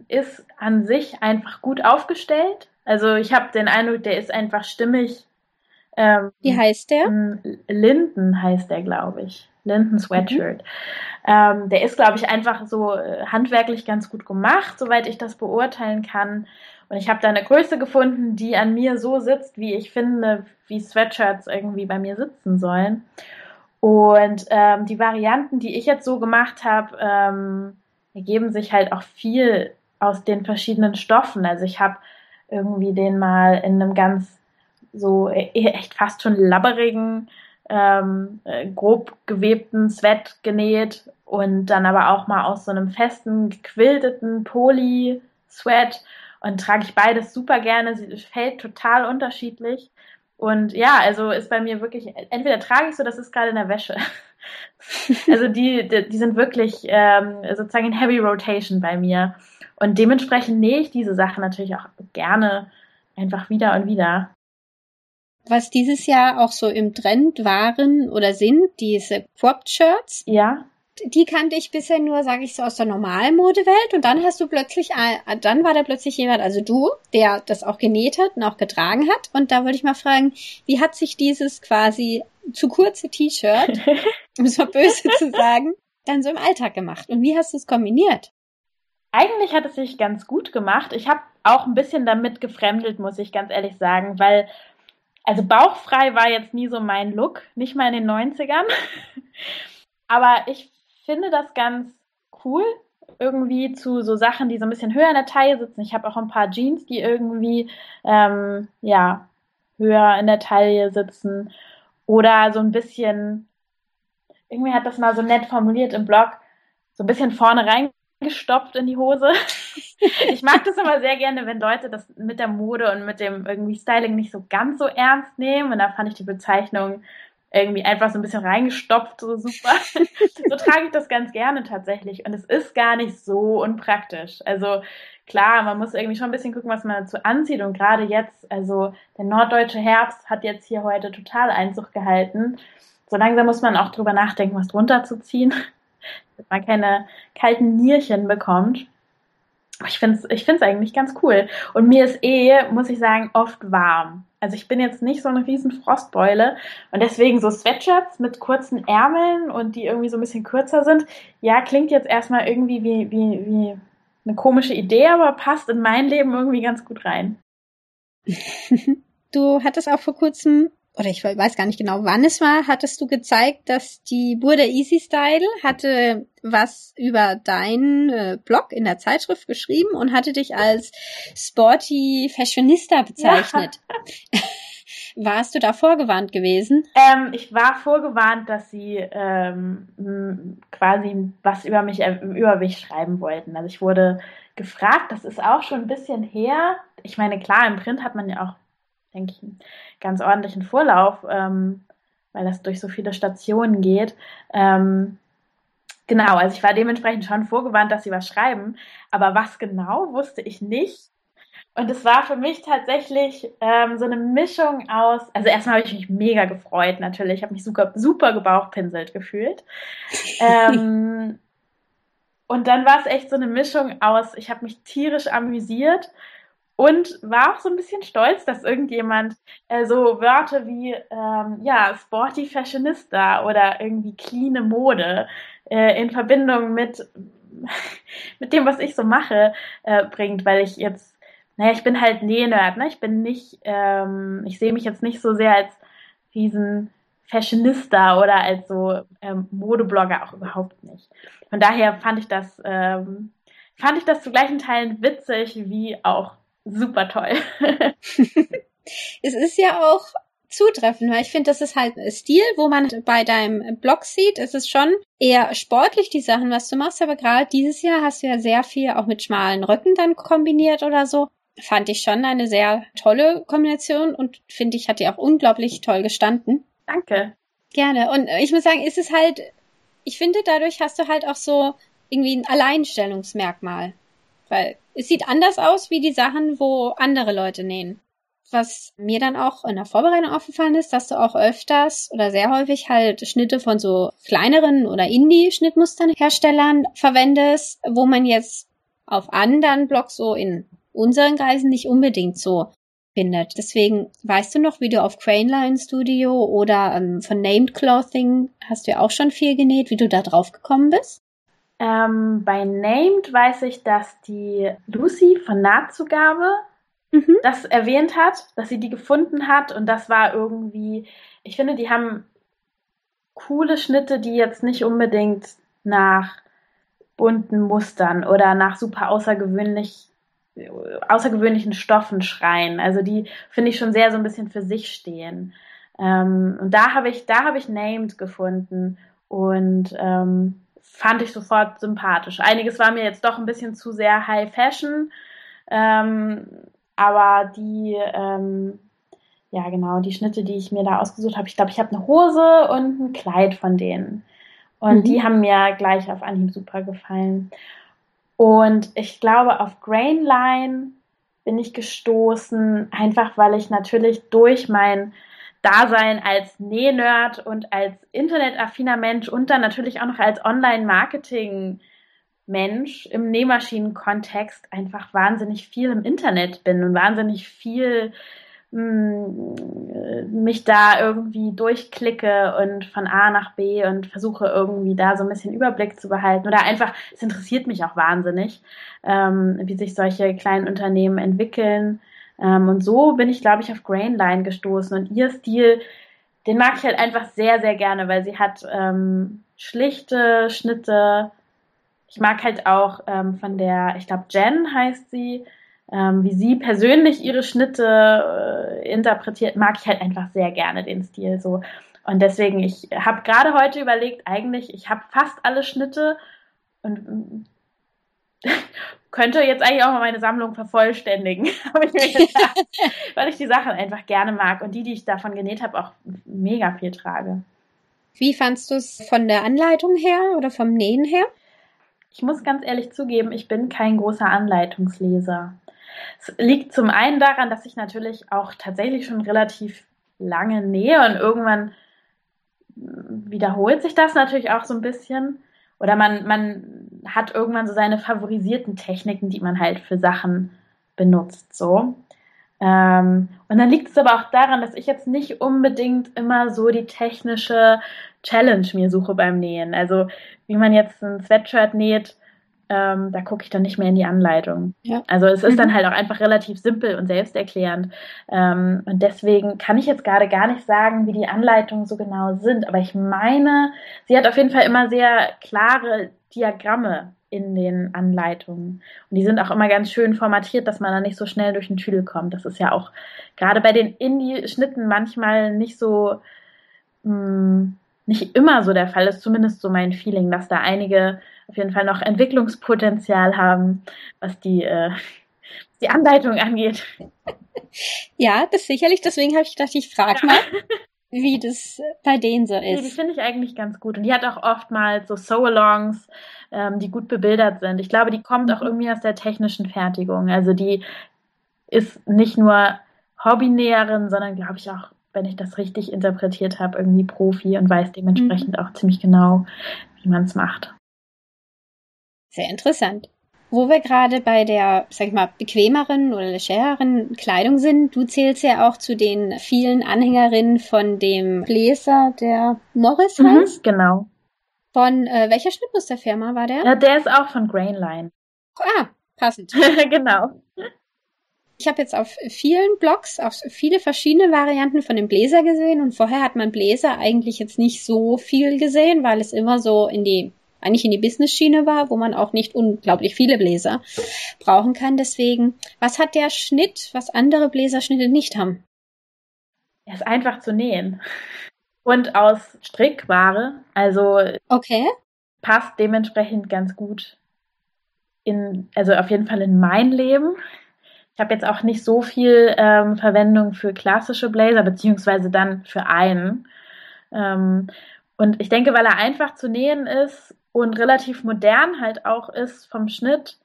Speaker 2: ist an sich einfach gut aufgestellt. Also ich habe den Eindruck, der ist einfach stimmig
Speaker 1: ähm, Wie heißt der?
Speaker 2: Linden heißt der, glaube ich. Linden Sweatshirt. Mhm. Ähm, der ist, glaube ich, einfach so äh, handwerklich ganz gut gemacht, soweit ich das beurteilen kann. Und ich habe da eine Größe gefunden, die an mir so sitzt, wie ich finde, wie Sweatshirts irgendwie bei mir sitzen sollen. Und ähm, die Varianten, die ich jetzt so gemacht habe, ähm, ergeben sich halt auch viel aus den verschiedenen Stoffen. Also ich habe irgendwie den mal in einem ganz so e-, echt fast schon labberigen, ähm, äh, grob gewebten Sweat genäht und dann aber auch mal aus so einem festen, gequilteten Poly-Sweat und trage ich beides super gerne. Sie fällt total unterschiedlich. Und ja, also ist bei mir wirklich, entweder trage ich so, das ist gerade in der Wäsche. *laughs* also die, die, die, sind wirklich ähm, sozusagen in Heavy Rotation bei mir. Und dementsprechend nähe ich diese Sachen natürlich auch gerne einfach wieder und wieder.
Speaker 1: Was dieses Jahr auch so im Trend waren oder sind, diese Cropped Shirts.
Speaker 2: Ja.
Speaker 1: Die kannte ich bisher nur, sage ich so, aus der normalen Modewelt. Und dann hast du plötzlich, dann war da plötzlich jemand, also du, der das auch genäht hat und auch getragen hat. Und da wollte ich mal fragen, wie hat sich dieses quasi zu kurze T-Shirt, *laughs* um es mal böse zu sagen, dann so im Alltag gemacht? Und wie hast du es kombiniert?
Speaker 2: Eigentlich hat es sich ganz gut gemacht. Ich habe auch ein bisschen damit gefremdelt, muss ich ganz ehrlich sagen, weil also bauchfrei war jetzt nie so mein Look, nicht mal in den 90ern. *laughs* Aber ich finde das ganz cool, irgendwie zu so Sachen, die so ein bisschen höher in der Taille sitzen. Ich habe auch ein paar Jeans, die irgendwie ähm, ja höher in der Taille sitzen oder so ein bisschen. Irgendwie hat das mal so nett formuliert im Blog, so ein bisschen vorne reingestopft in die Hose. *laughs* ich mag das immer sehr gerne, wenn Leute das mit der Mode und mit dem irgendwie Styling nicht so ganz so ernst nehmen. Und da fand ich die Bezeichnung irgendwie einfach so ein bisschen reingestopft, so super. so trage ich das ganz gerne tatsächlich. Und es ist gar nicht so unpraktisch. Also klar, man muss irgendwie schon ein bisschen gucken, was man dazu anzieht. Und gerade jetzt, also der norddeutsche Herbst hat jetzt hier heute total Einzug gehalten. So langsam muss man auch drüber nachdenken, was drunter zu ziehen, damit man keine kalten Nierchen bekommt. Ich finde es ich find's eigentlich ganz cool. Und mir ist eh, muss ich sagen, oft warm. Also ich bin jetzt nicht so eine riesen Frostbeule und deswegen so Sweatshirts mit kurzen Ärmeln und die irgendwie so ein bisschen kürzer sind. Ja, klingt jetzt erstmal irgendwie wie, wie, wie eine komische Idee, aber passt in mein Leben irgendwie ganz gut rein. *laughs*
Speaker 1: Du hattest auch vor kurzem oder ich weiß gar nicht genau, wann es war, hattest du gezeigt, dass die Burda Easy Style hatte was über deinen äh, Blog in der Zeitschrift geschrieben und hatte dich als sporty Fashionista bezeichnet. Ja. *laughs* Warst du da vorgewarnt gewesen?
Speaker 2: Ähm, ich war vorgewarnt, dass sie ähm, quasi was über mich im äh, Überwicht schreiben wollten. Also ich wurde gefragt, das ist auch schon ein bisschen her. Ich meine, klar, im Print hat man ja auch denke ich, einen ganz ordentlichen Vorlauf, ähm, weil das durch so viele Stationen geht. Ähm, genau, also ich war dementsprechend schon vorgewarnt, dass sie was schreiben, aber was genau wusste ich nicht. Und es war für mich tatsächlich ähm, so eine Mischung aus, also erstmal habe ich mich mega gefreut natürlich, ich habe mich super, super gebauchpinselt gefühlt. *laughs* ähm, und dann war es echt so eine Mischung aus, ich habe mich tierisch amüsiert und war auch so ein bisschen stolz, dass irgendjemand äh, so Wörter wie ähm, ja Sporty Fashionista oder irgendwie cleane Mode äh, in Verbindung mit *laughs* mit dem, was ich so mache, äh, bringt, weil ich jetzt, naja, ich bin halt Nähnerd, ne? Ich bin nicht, ähm, ich sehe mich jetzt nicht so sehr als riesen Fashionista oder als so ähm, Modeblogger auch überhaupt nicht. Von daher fand ich das, ähm, fand ich das zu gleichen Teilen witzig wie auch super toll. *laughs*
Speaker 1: es ist ja auch zutreffend, weil ich finde, das ist halt ein Stil, wo man bei deinem Blog sieht, es ist schon eher sportlich, die Sachen, was du machst, aber gerade dieses Jahr hast du ja sehr viel auch mit schmalen Rücken dann kombiniert oder so. Fand ich schon eine sehr tolle Kombination und finde ich, hat dir auch unglaublich toll gestanden.
Speaker 2: Danke.
Speaker 1: Gerne. Und ich muss sagen, ist es halt, ich finde, dadurch hast du halt auch so irgendwie ein Alleinstellungsmerkmal. Weil es sieht anders aus wie die Sachen, wo andere Leute nähen. Was mir dann auch in der Vorbereitung aufgefallen ist, dass du auch öfters oder sehr häufig halt Schnitte von so kleineren oder Indie-Schnittmusternherstellern verwendest, wo man jetzt auf anderen Blogs so in unseren Kreisen nicht unbedingt so findet. Deswegen weißt du noch, wie du auf Craneline Studio oder ähm, von Named Clothing hast du ja auch schon viel genäht, wie du da drauf gekommen bist?
Speaker 2: Ähm, bei Named weiß ich, dass die Lucy von Nahtzugabe mhm. das erwähnt hat, dass sie die gefunden hat und das war irgendwie, ich finde, die haben coole Schnitte, die jetzt nicht unbedingt nach bunten Mustern oder nach super außergewöhnlich außergewöhnlichen Stoffen schreien. Also die finde ich schon sehr so ein bisschen für sich stehen. Ähm, und da habe ich, da habe ich Named gefunden und ähm, fand ich sofort sympathisch. Einiges war mir jetzt doch ein bisschen zu sehr High Fashion, ähm, aber die, ähm, ja genau, die Schnitte, die ich mir da ausgesucht habe, ich glaube, ich habe eine Hose und ein Kleid von denen. Und mhm. die haben mir gleich auf Anhieb super gefallen. Und ich glaube, auf Grainline bin ich gestoßen, einfach weil ich natürlich durch mein Dasein als Nähnerd und als internetaffiner Mensch und dann natürlich auch noch als Online-Marketing- Mensch im Nähmaschinen-Kontext einfach wahnsinnig viel im Internet bin und wahnsinnig viel hm, mich da irgendwie durchklicke und von A nach B und versuche irgendwie da so ein bisschen Überblick zu behalten. Oder einfach, es interessiert mich auch wahnsinnig, ähm, wie sich solche kleinen Unternehmen entwickeln. Ähm, und so bin ich, glaube ich, auf Grainline gestoßen. Und ihr Stil, den mag ich halt einfach sehr, sehr gerne, weil sie hat ähm, schlichte Schnitte. Ich mag halt auch ähm, von der, ich glaube, Jen heißt sie, ähm, wie sie persönlich ihre Schnitte äh, interpretiert, mag ich halt einfach sehr gerne den Stil so. Und deswegen, ich habe gerade heute überlegt, eigentlich, ich habe fast alle Schnitte und *laughs* könnte jetzt eigentlich auch mal meine Sammlung vervollständigen, *laughs* habe ich mir gedacht, *laughs* weil ich die Sachen einfach gerne mag und die, die ich davon genäht habe, auch mega viel trage.
Speaker 1: Wie fandst du es von der Anleitung her oder vom Nähen her?
Speaker 2: Ich muss ganz ehrlich zugeben, ich bin kein großer Anleitungsleser. Es liegt zum einen daran, dass ich natürlich auch tatsächlich schon relativ lange nähe und irgendwann wiederholt sich das natürlich auch so ein bisschen. Oder man, man hat irgendwann so seine favorisierten Techniken, die man halt für Sachen benutzt, so. Ähm, und dann liegt es aber auch daran, dass ich jetzt nicht unbedingt immer so die technische Challenge mir suche beim Nähen. Also wie man jetzt ein Sweatshirt näht, ähm, da gucke ich dann nicht mehr in die Anleitung. Ja. Also es ist mhm. dann halt auch einfach relativ simpel und selbsterklärend. Ähm, und deswegen kann ich jetzt gerade gar nicht sagen, wie die Anleitungen so genau sind. Aber ich meine, sie hat auf jeden Fall immer sehr klare Diagramme in den Anleitungen. Und die sind auch immer ganz schön formatiert, dass man da nicht so schnell durch den Tüdel kommt. Das ist ja auch gerade bei den Indie-Schnitten manchmal nicht so, mh, hm, nicht immer so der Fall ist, zumindest so mein Feeling, dass da einige auf jeden Fall noch Entwicklungspotenzial haben, was die, äh, die Anleitung angeht.
Speaker 1: Ja, das sicherlich. Deswegen habe ich gedacht, ich frage ja. mal, wie das bei denen so ist. Nee,
Speaker 2: die finde ich eigentlich ganz gut. Und die hat auch oftmals so So-Alongs, ähm, die gut bebildert sind. Ich glaube, die kommt auch mhm. irgendwie aus der technischen Fertigung. Also die ist nicht nur Hobbynäherin, sondern glaube ich auch, wenn ich das richtig interpretiert habe, irgendwie Profi und weiß dementsprechend mhm. auch ziemlich genau, wie man es macht.
Speaker 1: Sehr interessant. Wo wir gerade bei der, sag ich mal, bequemeren oder legereren Kleidung sind, du zählst ja auch zu den vielen Anhängerinnen von dem Bläser, der Morris mhm, heißt.
Speaker 2: Genau.
Speaker 1: Von äh, welcher Schnittmusterfirma war der?
Speaker 2: Ja, der ist auch von Grainline.
Speaker 1: Ah, passend. *laughs*
Speaker 2: genau.
Speaker 1: Ich habe jetzt auf vielen Blogs auch viele verschiedene Varianten von dem Bläser gesehen und vorher hat man Bläser eigentlich jetzt nicht so viel gesehen, weil es immer so in die eigentlich in die Business-Schiene war, wo man auch nicht unglaublich viele Bläser brauchen kann. Deswegen, was hat der Schnitt, was andere Bläserschnitte nicht haben?
Speaker 2: Er ist einfach zu nähen. Und aus Strickware, also
Speaker 1: okay.
Speaker 2: passt dementsprechend ganz gut in, also auf jeden Fall in mein Leben. Ich habe jetzt auch nicht so viel ähm, Verwendung für klassische Blazer, beziehungsweise dann für einen. Ähm, und ich denke, weil er einfach zu nähen ist und relativ modern halt auch ist vom Schnitt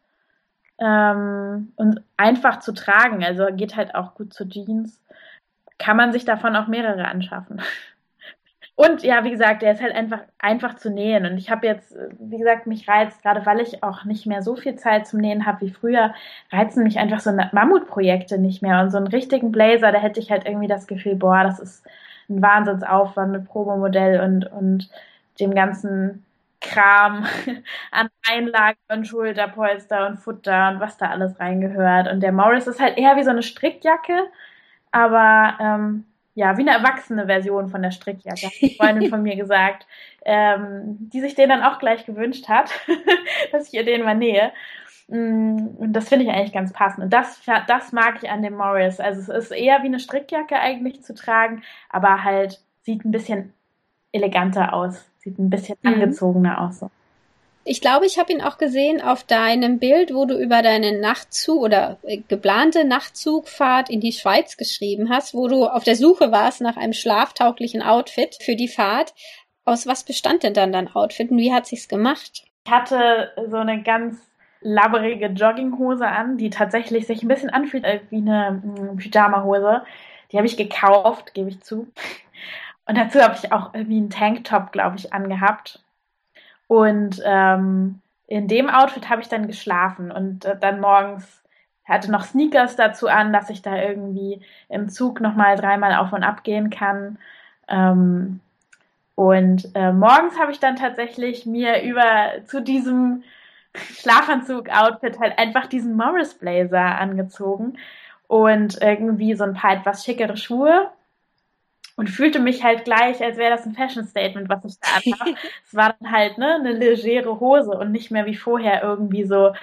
Speaker 2: ähm, und einfach zu tragen, also geht halt auch gut zu Jeans, kann man sich davon auch mehrere anschaffen. *laughs* Und ja, wie gesagt, der ist halt einfach einfach zu nähen. Und ich habe jetzt, wie gesagt, mich reizt, gerade weil ich auch nicht mehr so viel Zeit zum Nähen habe wie früher, reizen mich einfach so Mammutprojekte nicht mehr. Und so einen richtigen Blazer, da hätte ich halt irgendwie das Gefühl, boah, das ist ein Wahnsinnsaufwand mit Probemodell und, und dem ganzen Kram *laughs* an Einlagen und Schulterpolster und Futter und was da alles reingehört. Und der Morris ist halt eher wie so eine Strickjacke, aber ähm, ja, wie eine erwachsene Version von der Strickjacke, hat eine Freundin von mir gesagt, *laughs* ähm, die sich den dann auch gleich gewünscht hat, *laughs* dass ich ihr den mal nähe. Mm, und das finde ich eigentlich ganz passend. Und das, das mag ich an dem Morris. Also es ist eher wie eine Strickjacke eigentlich zu tragen, aber halt sieht ein bisschen eleganter aus. Sieht ein bisschen mhm. angezogener aus. So.
Speaker 1: Ich glaube, ich habe ihn auch gesehen auf deinem Bild, wo du über deine Nachtzug oder äh, geplante Nachtzugfahrt in die Schweiz geschrieben hast, wo du auf der Suche warst nach einem schlaftauglichen Outfit für die Fahrt. Aus was bestand denn dann dein Outfit und wie hat sich's gemacht?
Speaker 2: Ich hatte so eine ganz labberige Jogginghose an, die tatsächlich sich ein bisschen anfühlt wie eine mm, Pyjamahose Die habe ich gekauft, gebe ich zu. Und dazu habe ich auch irgendwie einen Tanktop, glaube ich, angehabt. Und ähm, in dem Outfit habe ich dann geschlafen und äh, dann morgens hatte noch Sneakers dazu an, dass ich da irgendwie im Zug nochmal dreimal auf und ab gehen kann. Ähm, und äh, morgens habe ich dann tatsächlich mir über zu diesem Schlafanzug-Outfit halt einfach diesen Morris Blazer angezogen und irgendwie so ein paar etwas schickere Schuhe und fühlte mich halt gleich, als wäre das ein Fashion Statement, was ich da anhabe. *laughs* es war dann halt ne, eine legere Hose und nicht mehr wie vorher irgendwie so,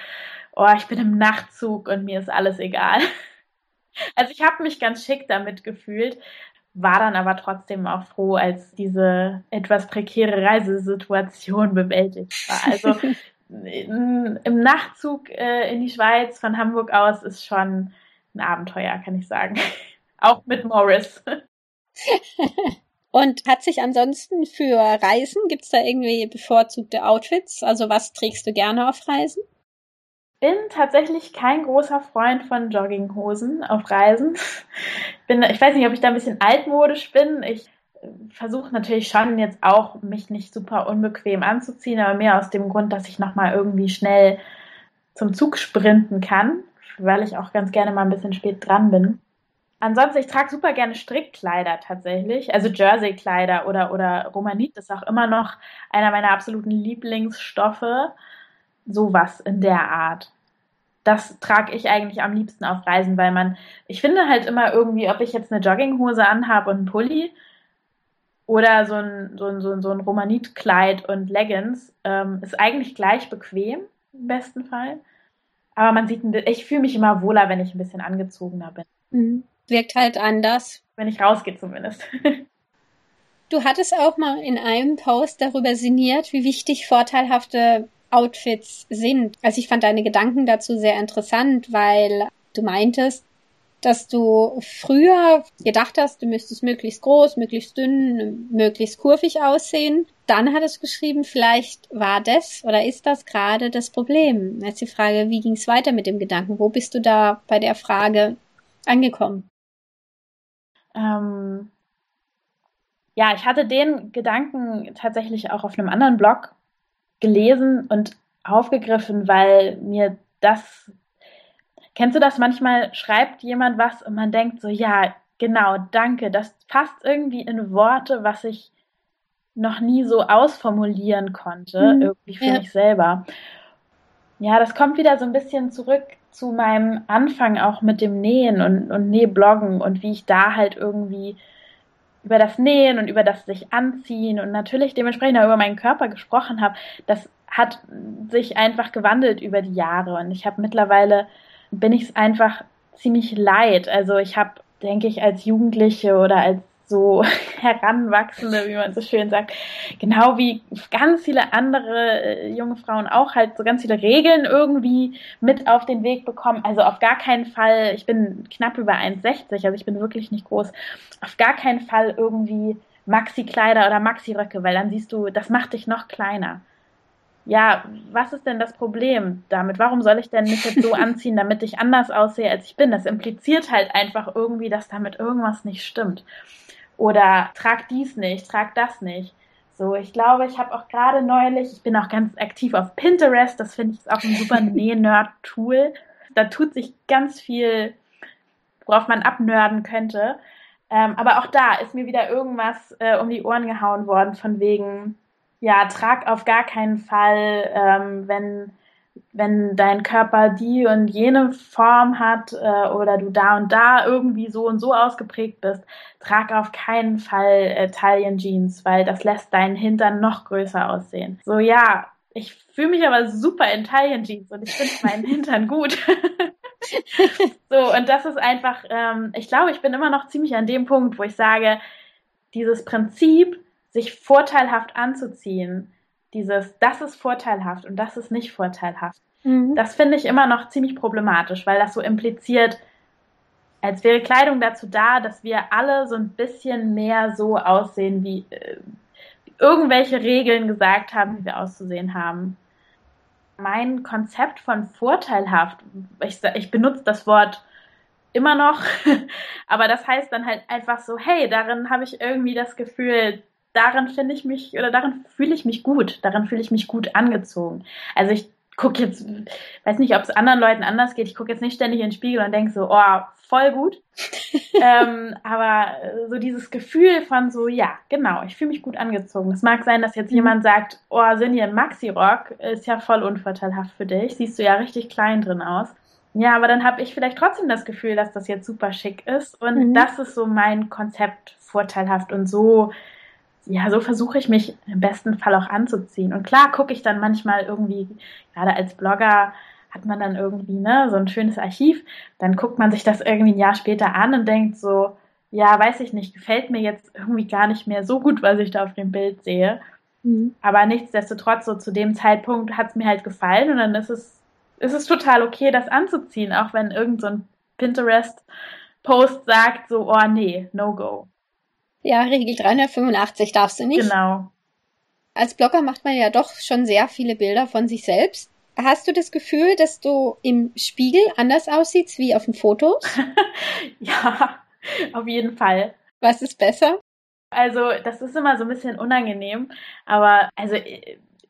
Speaker 2: oh, ich bin im Nachtzug und mir ist alles egal. *laughs* Also ich habe mich ganz schick damit gefühlt, war dann aber trotzdem auch froh, als diese etwas prekäre Reisesituation bewältigt war. Also *laughs* im Nachtzug äh, in die Schweiz von Hamburg aus ist schon ein Abenteuer, kann ich sagen. auch mit Morris. *laughs*
Speaker 1: Und hat sich ansonsten für Reisen, gibt es da irgendwie bevorzugte Outfits? Also was trägst du gerne auf Reisen?
Speaker 2: Bin tatsächlich kein großer Freund von Jogginghosen auf Reisen. *laughs* Bin, ich weiß nicht, ob ich da ein bisschen altmodisch bin. Ich äh, versuche natürlich schon jetzt auch, mich nicht super unbequem anzuziehen, aber mehr aus dem Grund, dass ich nochmal irgendwie schnell zum Zug sprinten kann, weil ich auch ganz gerne mal ein bisschen spät dran bin. Ansonsten, ich trage super gerne Strickkleider tatsächlich, also Jerseykleider oder, oder Romanit ist auch immer noch einer meiner absoluten Lieblingsstoffe. Sowas in der Art. Das trage ich eigentlich am liebsten auf Reisen, weil man, ich finde halt immer irgendwie, ob ich jetzt eine Jogginghose anhabe und einen Pulli oder so ein, so ein, so ein, so ein Romanitkleid und Leggings, ähm, ist eigentlich gleich bequem, im besten Fall. Aber man sieht, ich fühle mich immer wohler, wenn ich ein bisschen angezogener bin.
Speaker 1: Mhm wirkt halt anders.
Speaker 2: Wenn ich rausgehe zumindest. *laughs*
Speaker 1: du hattest auch mal in einem Post darüber sinniert, wie wichtig vorteilhafte Outfits sind. Also ich fand deine Gedanken dazu sehr interessant, weil du meintest, dass du früher gedacht hast, du müsstest möglichst groß, möglichst dünn, möglichst kurvig aussehen. Dann hattest du geschrieben, vielleicht war das oder ist das gerade das Problem. Jetzt die Frage, wie ging es weiter mit dem Gedanken? Wo bist du da bei der Frage angekommen?
Speaker 2: Ähm, ja, ich hatte den Gedanken tatsächlich auch auf einem anderen Blog gelesen und aufgegriffen, weil mir das, kennst du das manchmal, schreibt jemand was und man denkt so, ja, genau, danke, das passt irgendwie in Worte, was ich noch nie so ausformulieren konnte, mhm. irgendwie für ja. mich selber. Ja, das kommt wieder so ein bisschen zurück zu meinem Anfang auch mit dem Nähen und, und Nähbloggen und wie ich da halt irgendwie über das Nähen und über das sich anziehen und natürlich dementsprechend auch über meinen Körper gesprochen habe, das hat sich einfach gewandelt über die Jahre und ich habe mittlerweile bin ich es einfach ziemlich leid. Also ich habe, denke ich, als Jugendliche oder als so *laughs* Heranwachsende, wie man so schön sagt, genau wie ganz viele andere äh, junge Frauen auch halt so ganz viele Regeln irgendwie mit auf den Weg bekommen. Also auf gar keinen Fall, ich bin knapp über 1,60, also ich bin wirklich nicht groß, auf gar keinen Fall irgendwie Maxi-Kleider oder Maxi-Röcke, weil dann siehst du, das macht dich noch kleiner. Ja, was ist denn das Problem damit? Warum soll ich denn mich jetzt so *laughs* anziehen, damit ich anders aussehe, als ich bin? Das impliziert halt einfach irgendwie, dass damit irgendwas nicht stimmt. Oder trag dies nicht, trag das nicht. So, ich glaube, ich habe auch gerade neulich, ich bin auch ganz aktiv auf Pinterest, das finde ich auch ein super *laughs* Näh-Nerd-Tool. Da tut sich ganz viel, worauf man abnörden könnte. Ähm, aber auch da ist mir wieder irgendwas äh, um die Ohren gehauen worden, von wegen, ja, trag auf gar keinen Fall, ähm, wenn wenn dein Körper die und jene Form hat äh, oder du da und da irgendwie so und so ausgeprägt bist, trag auf keinen Fall äh, Taillen-Jeans, weil das lässt deinen Hintern noch größer aussehen. So, ja, ich fühle mich aber super in Taillen-Jeans und ich finde meinen Hintern gut. *laughs* so, und das ist einfach, ähm, ich glaube, ich bin immer noch ziemlich an dem Punkt, wo ich sage, dieses Prinzip, sich vorteilhaft anzuziehen, dieses, das ist vorteilhaft und das ist nicht vorteilhaft. Mhm. Das finde ich immer noch ziemlich problematisch, weil das so impliziert, als wäre Kleidung dazu da, dass wir alle so ein bisschen mehr so aussehen, wie äh, irgendwelche Regeln gesagt haben, wie wir auszusehen haben. Mein Konzept von vorteilhaft, ich, ich benutze das Wort immer noch. *laughs* Aber das heißt dann halt einfach so, hey, darin habe ich irgendwie das Gefühl, darin finde ich mich oder darin fühle ich mich gut, darin fühle ich mich gut angezogen. Also ich gucke jetzt, weiß nicht, ob es anderen Leuten anders geht, ich gucke jetzt nicht ständig in den Spiegel und denke so, oh, voll gut. *laughs* ähm, aber so dieses Gefühl von so, ja, genau, ich fühle mich gut angezogen. Es mag sein, dass jetzt mhm. jemand sagt, oh, sind hier ein Maxi-Rock, ist ja voll unvorteilhaft für dich, siehst du ja richtig klein drin aus. Ja, aber dann habe ich vielleicht trotzdem das Gefühl, dass das jetzt super schick ist und mhm. das ist so mein Konzept vorteilhaft und so ja, so versuche ich mich im besten Fall auch anzuziehen. Und klar gucke ich dann manchmal irgendwie, gerade als Blogger hat man dann irgendwie ne, so ein schönes Archiv, dann guckt man sich das irgendwie ein Jahr später an und denkt so, ja, weiß ich nicht, gefällt mir jetzt irgendwie gar nicht mehr so gut, was ich da auf dem Bild sehe. Mhm. Aber nichtsdestotrotz, so zu dem Zeitpunkt hat es mir halt gefallen und dann ist es, ist es total okay, das anzuziehen, auch wenn irgend so ein Pinterest-Post sagt, so, oh nee, no go.
Speaker 1: Ja, Regel 385 darfst du nicht.
Speaker 2: Genau.
Speaker 1: Als Blogger macht man ja doch schon sehr viele Bilder von sich selbst. Hast du das Gefühl, dass du im Spiegel anders aussiehst wie auf den Fotos? *laughs*
Speaker 2: ja, auf jeden Fall.
Speaker 1: Was ist besser?
Speaker 2: Also, das ist immer so ein bisschen unangenehm, aber also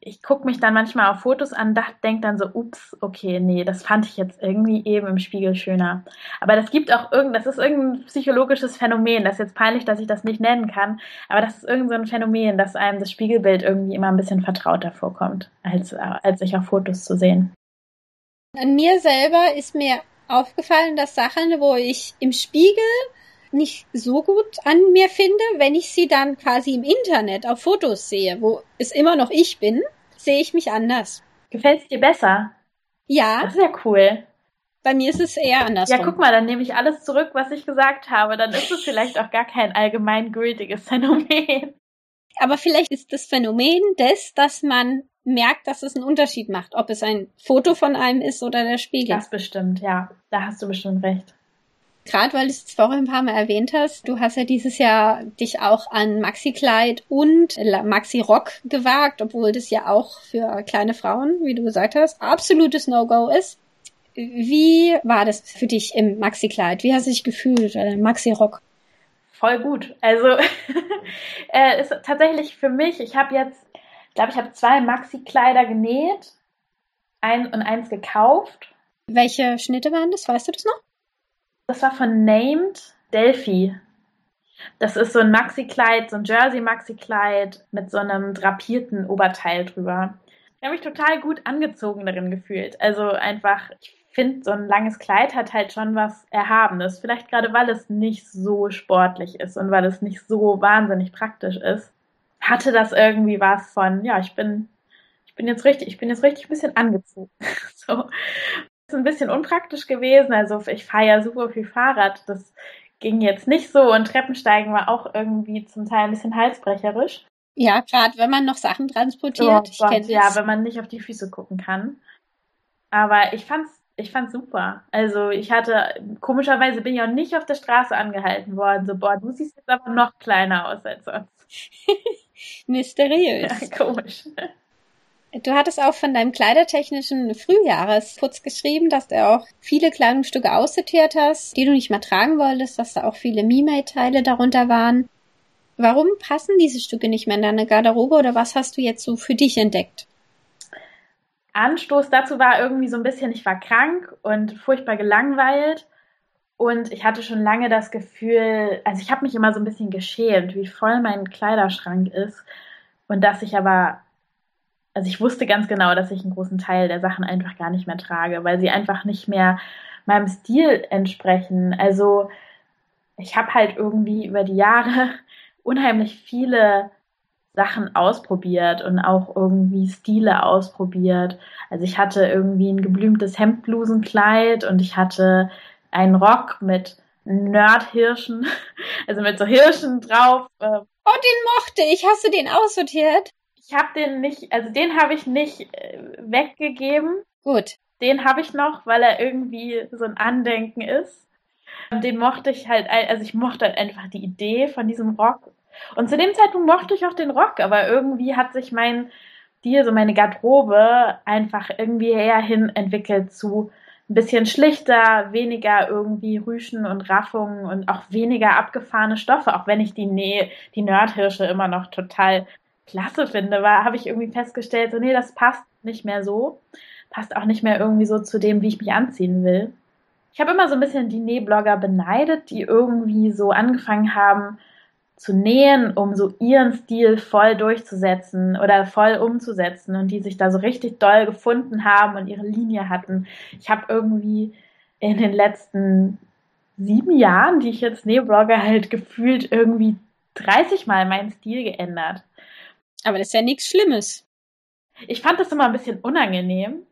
Speaker 2: ich gucke mich dann manchmal auf Fotos an, denke dann so, ups, okay, nee, das fand ich jetzt irgendwie eben im Spiegel schöner. Aber das gibt auch irgend, das ist irgendein psychologisches Phänomen. Das ist jetzt peinlich, dass ich das nicht nennen kann, aber das ist irgendein so Phänomen, dass einem das Spiegelbild irgendwie immer ein bisschen vertrauter vorkommt, als, als sich auf Fotos zu sehen.
Speaker 1: An mir selber ist mir aufgefallen, dass Sachen, wo ich im Spiegel nicht so gut an mir finde, wenn ich sie dann quasi im Internet auf Fotos sehe, wo es immer noch ich bin, sehe ich mich anders.
Speaker 2: Gefällt es dir besser?
Speaker 1: Ja.
Speaker 2: Das ist ja cool.
Speaker 1: Bei mir ist es eher andersrum.
Speaker 2: Ja, guck mal, dann nehme ich alles zurück, was ich gesagt habe. Dann ist es vielleicht auch gar kein allgemeingültiges Phänomen.
Speaker 1: Aber vielleicht ist das Phänomen des, dass man merkt, dass es einen Unterschied macht, ob es ein Foto von einem ist oder der Spiegel.
Speaker 2: Das bestimmt, ja. Da hast du bestimmt recht.
Speaker 1: Gerade weil du es vorher ein paar Mal erwähnt hast, du hast ja dieses Jahr dich auch an Maxi-Kleid und Maxi-Rock gewagt, obwohl das ja auch für kleine Frauen, wie du gesagt hast, absolutes No-Go ist. Wie war das für dich im Maxi-Kleid? Wie hast du dich gefühlt, äh, Maxi-Rock?
Speaker 2: Voll gut. Also *laughs* äh, ist tatsächlich für mich, ich habe jetzt, ich glaube, ich habe zwei Maxi-Kleider genäht ein, und eins gekauft.
Speaker 1: Welche Schnitte waren das? Weißt du das noch?
Speaker 2: Das war von Named Delphi. Das ist so ein Maxi-Kleid, so ein Jersey-Maxi-Kleid mit so einem drapierten Oberteil drüber. Ich habe mich total gut angezogen darin gefühlt. Also einfach, ich finde, so ein langes Kleid hat halt schon was Erhabenes. Vielleicht gerade, weil es nicht so sportlich ist und weil es nicht so wahnsinnig praktisch ist, hatte das irgendwie was von, ja, ich bin, ich bin jetzt richtig, ich bin jetzt richtig ein bisschen angezogen. *laughs* so ist ein bisschen unpraktisch gewesen. Also ich fahre ja super viel Fahrrad. Das ging jetzt nicht so und Treppensteigen war auch irgendwie zum Teil ein bisschen halsbrecherisch.
Speaker 1: Ja, gerade wenn man noch Sachen transportiert.
Speaker 2: Oh Gott, ja, wenn man nicht auf die Füße gucken kann. Aber ich fand's, ich fand's super. Also ich hatte, komischerweise bin ich auch nicht auf der Straße angehalten worden. So, boah, du siehst jetzt aber noch kleiner aus als sonst. *laughs*
Speaker 1: Mysteriös.
Speaker 2: Ja, *laughs* komisch.
Speaker 1: Du hattest auch von deinem kleidertechnischen Frühjahresputz geschrieben, dass du auch viele Kleidungsstücke aussortiert hast, die du nicht mehr tragen wolltest, dass da auch viele Me-Made-Teile darunter waren. Warum passen diese Stücke nicht mehr in deine Garderobe oder was hast du jetzt so für dich entdeckt?
Speaker 2: Anstoß dazu war irgendwie so ein bisschen, ich war krank und furchtbar gelangweilt und ich hatte schon lange das Gefühl, also ich habe mich immer so ein bisschen geschämt, wie voll mein Kleiderschrank ist und dass ich aber also ich wusste ganz genau, dass ich einen großen Teil der Sachen einfach gar nicht mehr trage, weil sie einfach nicht mehr meinem Stil entsprechen. Also ich habe halt irgendwie über die Jahre *laughs* unheimlich viele Sachen ausprobiert und auch irgendwie Stile ausprobiert. Also ich hatte irgendwie ein geblümtes Hemdblusenkleid und ich hatte einen Rock mit Nerdhirschen, *laughs* also mit so Hirschen drauf.
Speaker 1: Äh. Oh, den mochte ich. Hast du den aussortiert?
Speaker 2: Ich habe den nicht, also den habe ich nicht äh, weggegeben.
Speaker 1: Gut.
Speaker 2: Den habe ich noch, weil er irgendwie so ein Andenken ist. Den mochte ich halt, also ich mochte halt einfach die Idee von diesem Rock. Und zu dem Zeitpunkt mochte ich auch den Rock, aber irgendwie hat sich mein Stil, so meine Garderobe einfach irgendwie eher hin entwickelt zu ein bisschen schlichter, weniger irgendwie Rüschen und Raffungen und auch weniger abgefahrene Stoffe, auch wenn ich die, nee, die Nerdhirsche immer noch total klasse finde, war, habe ich irgendwie festgestellt, so, nee, das passt nicht mehr so. Passt auch nicht mehr irgendwie so zu dem, wie ich mich anziehen will. Ich habe immer so ein bisschen die Nähblogger beneidet, die irgendwie so angefangen haben zu nähen, um so ihren Stil voll durchzusetzen oder voll umzusetzen und die sich da so richtig doll gefunden haben und ihre Linie hatten. Ich habe irgendwie in den letzten sieben Jahren, die ich jetzt Nähblogger halt gefühlt irgendwie 30 Mal meinen Stil geändert.
Speaker 1: Aber das ist ja nichts Schlimmes.
Speaker 2: Ich fand das immer ein bisschen unangenehm.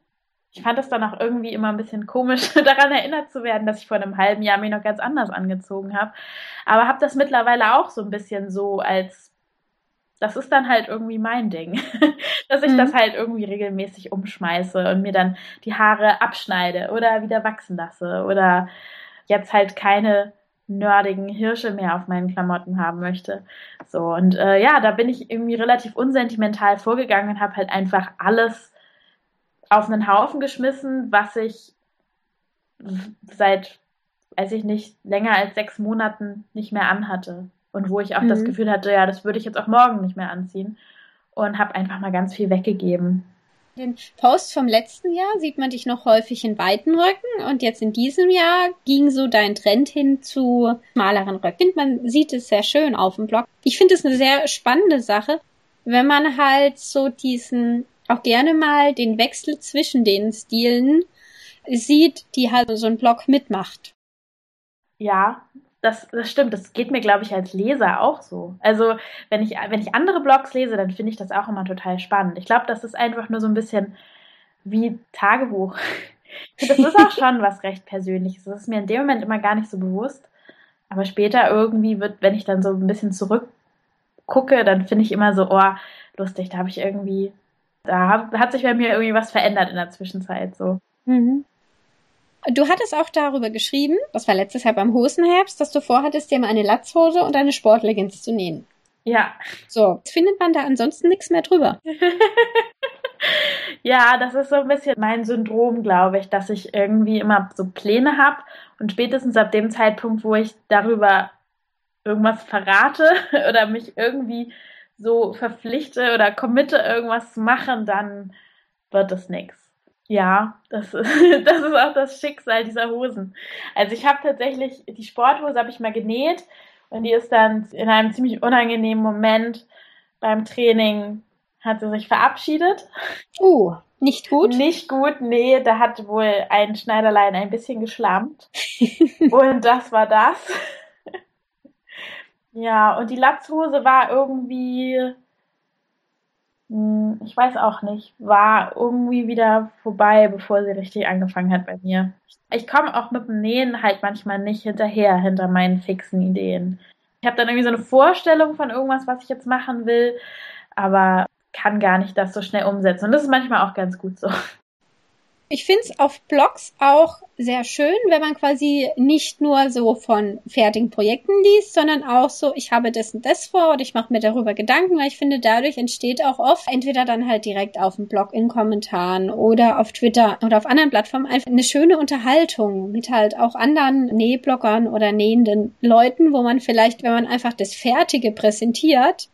Speaker 2: Ich fand es dann auch irgendwie immer ein bisschen komisch, *laughs* daran erinnert zu werden, dass ich vor einem halben Jahr mich noch ganz anders angezogen habe. Aber habe das mittlerweile auch so ein bisschen so als, das ist dann halt irgendwie mein Ding, *laughs* dass ich mhm. das halt irgendwie regelmäßig umschmeiße und mir dann die Haare abschneide oder wieder wachsen lasse oder jetzt halt keine nerdigen Hirsche mehr auf meinen Klamotten haben möchte. So, und äh, ja, da bin ich irgendwie relativ unsentimental vorgegangen und habe halt einfach alles auf einen Haufen geschmissen, was ich seit, weiß ich nicht, länger als sechs Monaten nicht mehr anhatte. Und wo ich auch mhm. das Gefühl hatte, ja, das würde ich jetzt auch morgen nicht mehr anziehen. Und habe einfach mal ganz viel weggegeben
Speaker 1: den Post vom letzten Jahr sieht man dich noch häufig in weiten Röcken und jetzt in diesem Jahr ging so dein Trend hin zu schmaleren Röcken. Man sieht es sehr schön auf dem Blog. Ich finde es eine sehr spannende Sache, wenn man halt so diesen, auch gerne mal den Wechsel zwischen den Stilen sieht, die halt so ein Blog mitmacht.
Speaker 2: Ja, das, das stimmt. Das geht mir, glaube ich, als Leser auch so. Also, wenn ich, wenn ich andere Blogs lese, dann finde ich das auch immer total spannend. Ich glaube, das ist einfach nur so ein bisschen wie Tagebuch. Das ist auch *laughs* schon was recht Persönliches. Das ist mir in dem Moment immer gar nicht so bewusst. Aber später irgendwie wird, wenn ich dann so ein bisschen zurückgucke, dann finde ich immer so, oh, lustig, da habe ich irgendwie, da hat sich bei mir irgendwie was verändert in der Zwischenzeit so. Mhm.
Speaker 1: Du hattest auch darüber geschrieben, das war letztes Jahr beim Hosenherbst, dass du vorhattest, dir mal eine Latzhose und eine Sportleggings zu nähen.
Speaker 2: Ja.
Speaker 1: So, findet man da ansonsten nichts mehr drüber. *laughs*
Speaker 2: ja, das ist so ein bisschen mein Syndrom, glaube ich, dass ich irgendwie immer so Pläne habe und spätestens ab dem Zeitpunkt, wo ich darüber irgendwas verrate *laughs* oder mich irgendwie so verpflichte oder committe, irgendwas zu machen, dann wird es nichts. Ja, das ist, *laughs* das ist auch das Schicksal dieser Hosen. Also ich habe tatsächlich, die Sporthose habe ich mal genäht und die ist dann in einem ziemlich unangenehmen Moment beim Training hat sie sich verabschiedet.
Speaker 1: Uh, nicht gut?
Speaker 2: Nicht gut, nee, da hat wohl ein Schneiderlein ein bisschen geschlammt. *laughs* und das war das. ja, und die Latzhose war irgendwie ich weiß auch nicht, war irgendwie wieder vorbei, bevor sie richtig angefangen hat bei mir. Ich komme auch mit dem Nähen halt manchmal nicht hinterher, hinter meinen fixen Ideen. Ich habe dann irgendwie so eine Vorstellung von irgendwas, was ich jetzt machen will, aber kann gar nicht das so schnell umsetzen. Und das ist manchmal auch ganz gut so.
Speaker 1: Ich finde es auf Blogs auch sehr schön, wenn man quasi nicht nur so von fertigen Projekten liest, sondern auch so, ich habe das und das vor und ich mache mir darüber Gedanken, weil ich finde, dadurch entsteht auch oft entweder dann halt direkt auf dem Blog in Kommentaren oder auf Twitter oder auf anderen Plattformen einfach eine schöne Unterhaltung mit halt auch anderen Nähbloggern oder nähenden Leuten, wo man vielleicht, wenn man einfach das Fertige präsentiert,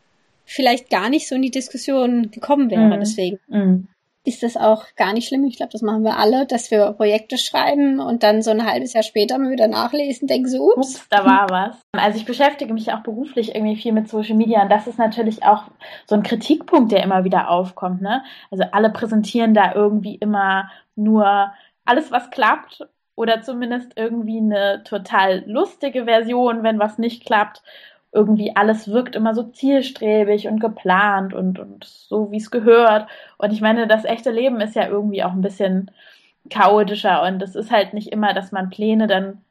Speaker 1: vielleicht gar nicht so in die Diskussion gekommen wäre. Mm. Deswegen. Mm ist das auch gar nicht schlimm. Ich glaube, das machen wir alle, dass wir Projekte schreiben und dann so ein halbes Jahr später mal wieder nachlesen, denken so, ups. ups.
Speaker 2: Da war was. Also ich beschäftige mich auch beruflich irgendwie viel mit Social Media und das ist natürlich auch so ein Kritikpunkt, der immer wieder aufkommt. Ne? Also alle präsentieren da irgendwie immer nur alles, was klappt oder zumindest irgendwie eine total lustige Version, wenn was nicht klappt irgendwie alles wirkt immer so zielstrebig und geplant und, und so, wie es gehört. Und ich meine, das echte Leben ist ja irgendwie auch ein bisschen chaotischer und es ist halt nicht immer, dass man Pläne dann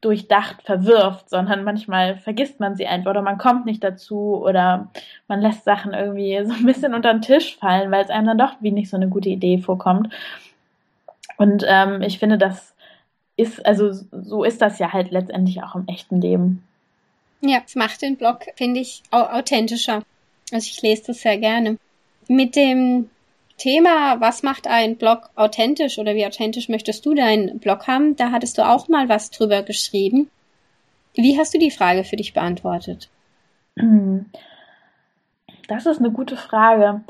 Speaker 2: durchdacht verwirft, sondern manchmal vergisst man sie einfach oder man kommt nicht dazu oder man lässt Sachen irgendwie so ein bisschen unter den Tisch fallen, weil es einem dann doch wie nicht so eine gute Idee vorkommt. Und ähm, ich finde, das ist, also so ist das ja halt letztendlich auch im echten Leben.
Speaker 1: Ja, es macht den Blog, finde ich, authentischer. Also ich lese das sehr gerne. Mit dem Thema, was macht ein Blog authentisch oder wie authentisch möchtest du deinen Blog haben? Da hattest du auch mal was drüber geschrieben. Wie hast du die Frage für dich beantwortet?
Speaker 2: Das ist eine gute Frage.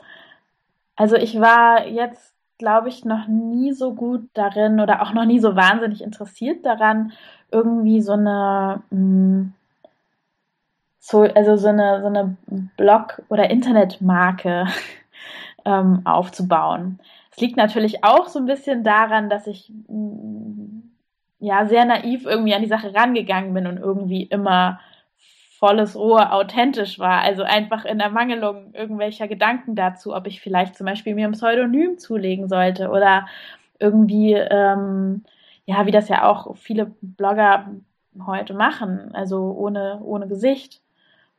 Speaker 2: Also ich war jetzt, glaube ich, noch nie so gut darin oder auch noch nie so wahnsinnig interessiert daran, irgendwie so eine, mm, so, also so eine, so eine Blog- oder Internetmarke *laughs* ähm, aufzubauen. Es liegt natürlich auch so ein bisschen daran, dass ich mm, ja sehr naiv irgendwie an die Sache rangegangen bin und irgendwie immer volles Rohr authentisch war. Also einfach in Ermangelung irgendwelcher Gedanken dazu, ob ich vielleicht zum Beispiel mir ein Pseudonym zulegen sollte oder irgendwie, ähm, ja, wie das ja auch viele Blogger heute machen, also ohne, ohne Gesicht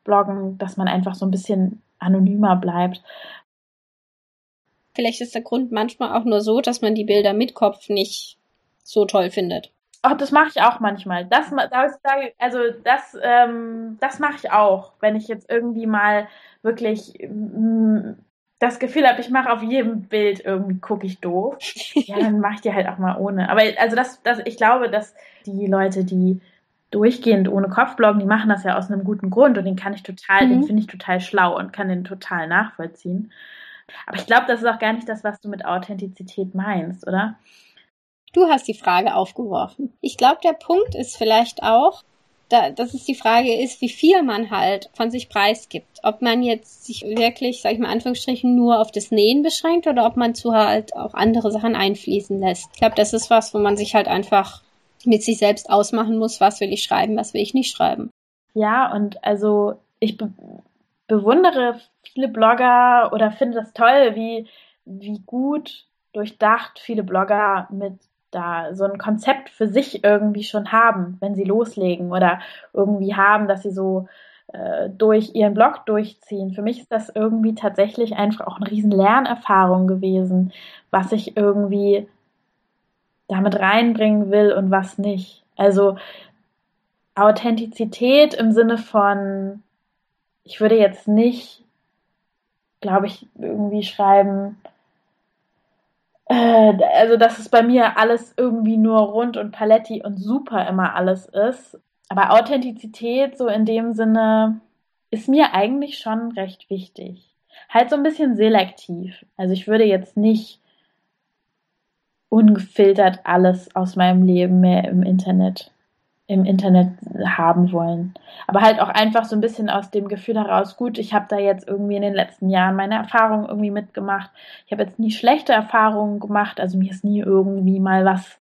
Speaker 2: bloggen, dass man einfach so ein bisschen anonymer bleibt.
Speaker 1: Vielleicht ist der Grund manchmal auch nur so, dass man die Bilder mit Kopf nicht so toll findet.
Speaker 2: Ach, das mache ich auch manchmal. Das, das also das, ähm, das mache ich auch, wenn ich jetzt irgendwie mal wirklich mm, das Gefühl habe, ich mache auf jedem Bild irgendwie gucke ich doof. *laughs* ja, dann mache ich die halt auch mal ohne. Aber also das, das, ich glaube, dass die Leute, die durchgehend ohne Kopf bloggen, die machen das ja aus einem guten Grund und den kann ich total, mhm. den finde ich total schlau und kann den total nachvollziehen. Aber ich glaube, das ist auch gar nicht das, was du mit Authentizität meinst, oder?
Speaker 1: Du hast die Frage aufgeworfen. Ich glaube, der Punkt ist vielleicht auch, da, dass es die Frage ist, wie viel man halt von sich preisgibt. Ob man jetzt sich wirklich, sag ich mal, Anführungsstrichen, nur auf das Nähen beschränkt oder ob man zu halt auch andere Sachen einfließen lässt. Ich glaube, das ist was, wo man sich halt einfach mit sich selbst ausmachen muss, was will ich schreiben, was will ich nicht schreiben.
Speaker 2: Ja, und also ich be bewundere viele Blogger oder finde das toll, wie, wie gut durchdacht viele Blogger mit da so ein Konzept für sich irgendwie schon haben, wenn sie loslegen oder irgendwie haben, dass sie so äh, durch ihren Blog durchziehen. Für mich ist das irgendwie tatsächlich einfach auch eine riesen Lernerfahrung gewesen, was ich irgendwie damit reinbringen will und was nicht. Also Authentizität im Sinne von, ich würde jetzt nicht, glaube ich, irgendwie schreiben, äh, also dass es bei mir alles irgendwie nur rund und paletti und super immer alles ist. Aber Authentizität so in dem Sinne ist mir eigentlich schon recht wichtig. Halt so ein bisschen selektiv. Also ich würde jetzt nicht ungefiltert alles aus meinem Leben mehr im Internet im Internet haben wollen. Aber halt auch einfach so ein bisschen aus dem Gefühl heraus, gut, ich habe da jetzt irgendwie in den letzten Jahren meine Erfahrungen irgendwie mitgemacht. Ich habe jetzt nie schlechte Erfahrungen gemacht, also mir ist nie irgendwie mal was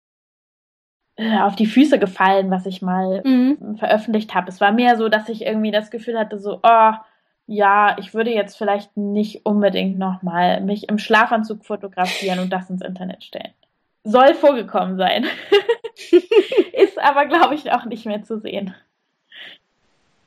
Speaker 2: äh, auf die Füße gefallen, was ich mal mhm. veröffentlicht habe. Es war mehr so, dass ich irgendwie das Gefühl hatte, so, oh, ja, ich würde jetzt vielleicht nicht unbedingt nochmal mich im Schlafanzug fotografieren und das ins Internet stellen. Soll vorgekommen sein. *laughs* Ist aber, glaube ich, auch nicht mehr zu sehen.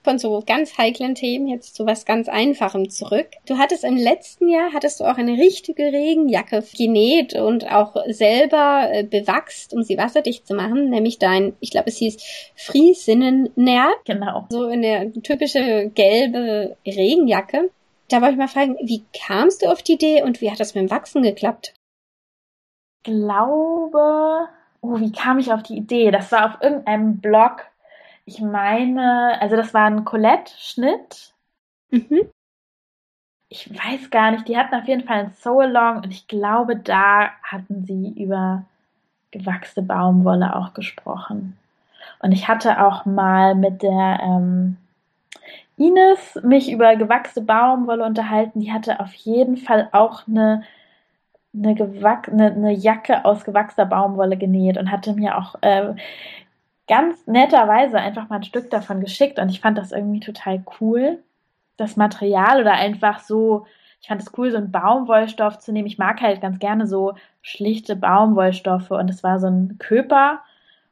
Speaker 1: Von so ganz heiklen Themen jetzt zu was ganz Einfachem zurück. Du hattest im letzten Jahr, hattest du auch eine richtige Regenjacke genäht und auch selber äh, bewachst, um sie wasserdicht zu machen, nämlich dein, ich glaube, es hieß Friesinnen-Nähr.
Speaker 2: Genau.
Speaker 1: So eine typische gelbe Regenjacke. Da wollte ich mal fragen, wie kamst du auf die Idee und wie hat das mit dem Wachsen geklappt?
Speaker 2: Glaube, oh, wie kam ich auf die Idee? Das war auf irgendeinem Blog. Ich meine, also das war ein Colette-Schnitt. Mhm. Ich weiß gar nicht, die hatten auf jeden Fall ein So-Along und ich glaube, da hatten sie über gewachste Baumwolle auch gesprochen. Und ich hatte auch mal mit der ähm, Ines mich über gewachste Baumwolle unterhalten. Die hatte auf jeden Fall auch eine eine, Gewack eine, eine Jacke aus gewachsener Baumwolle genäht und hatte mir auch äh, ganz netterweise einfach mal ein Stück davon geschickt und ich fand das irgendwie total cool. Das Material oder einfach so, ich fand es cool, so einen Baumwollstoff zu nehmen. Ich mag halt ganz gerne so schlichte Baumwollstoffe und es war so ein Köper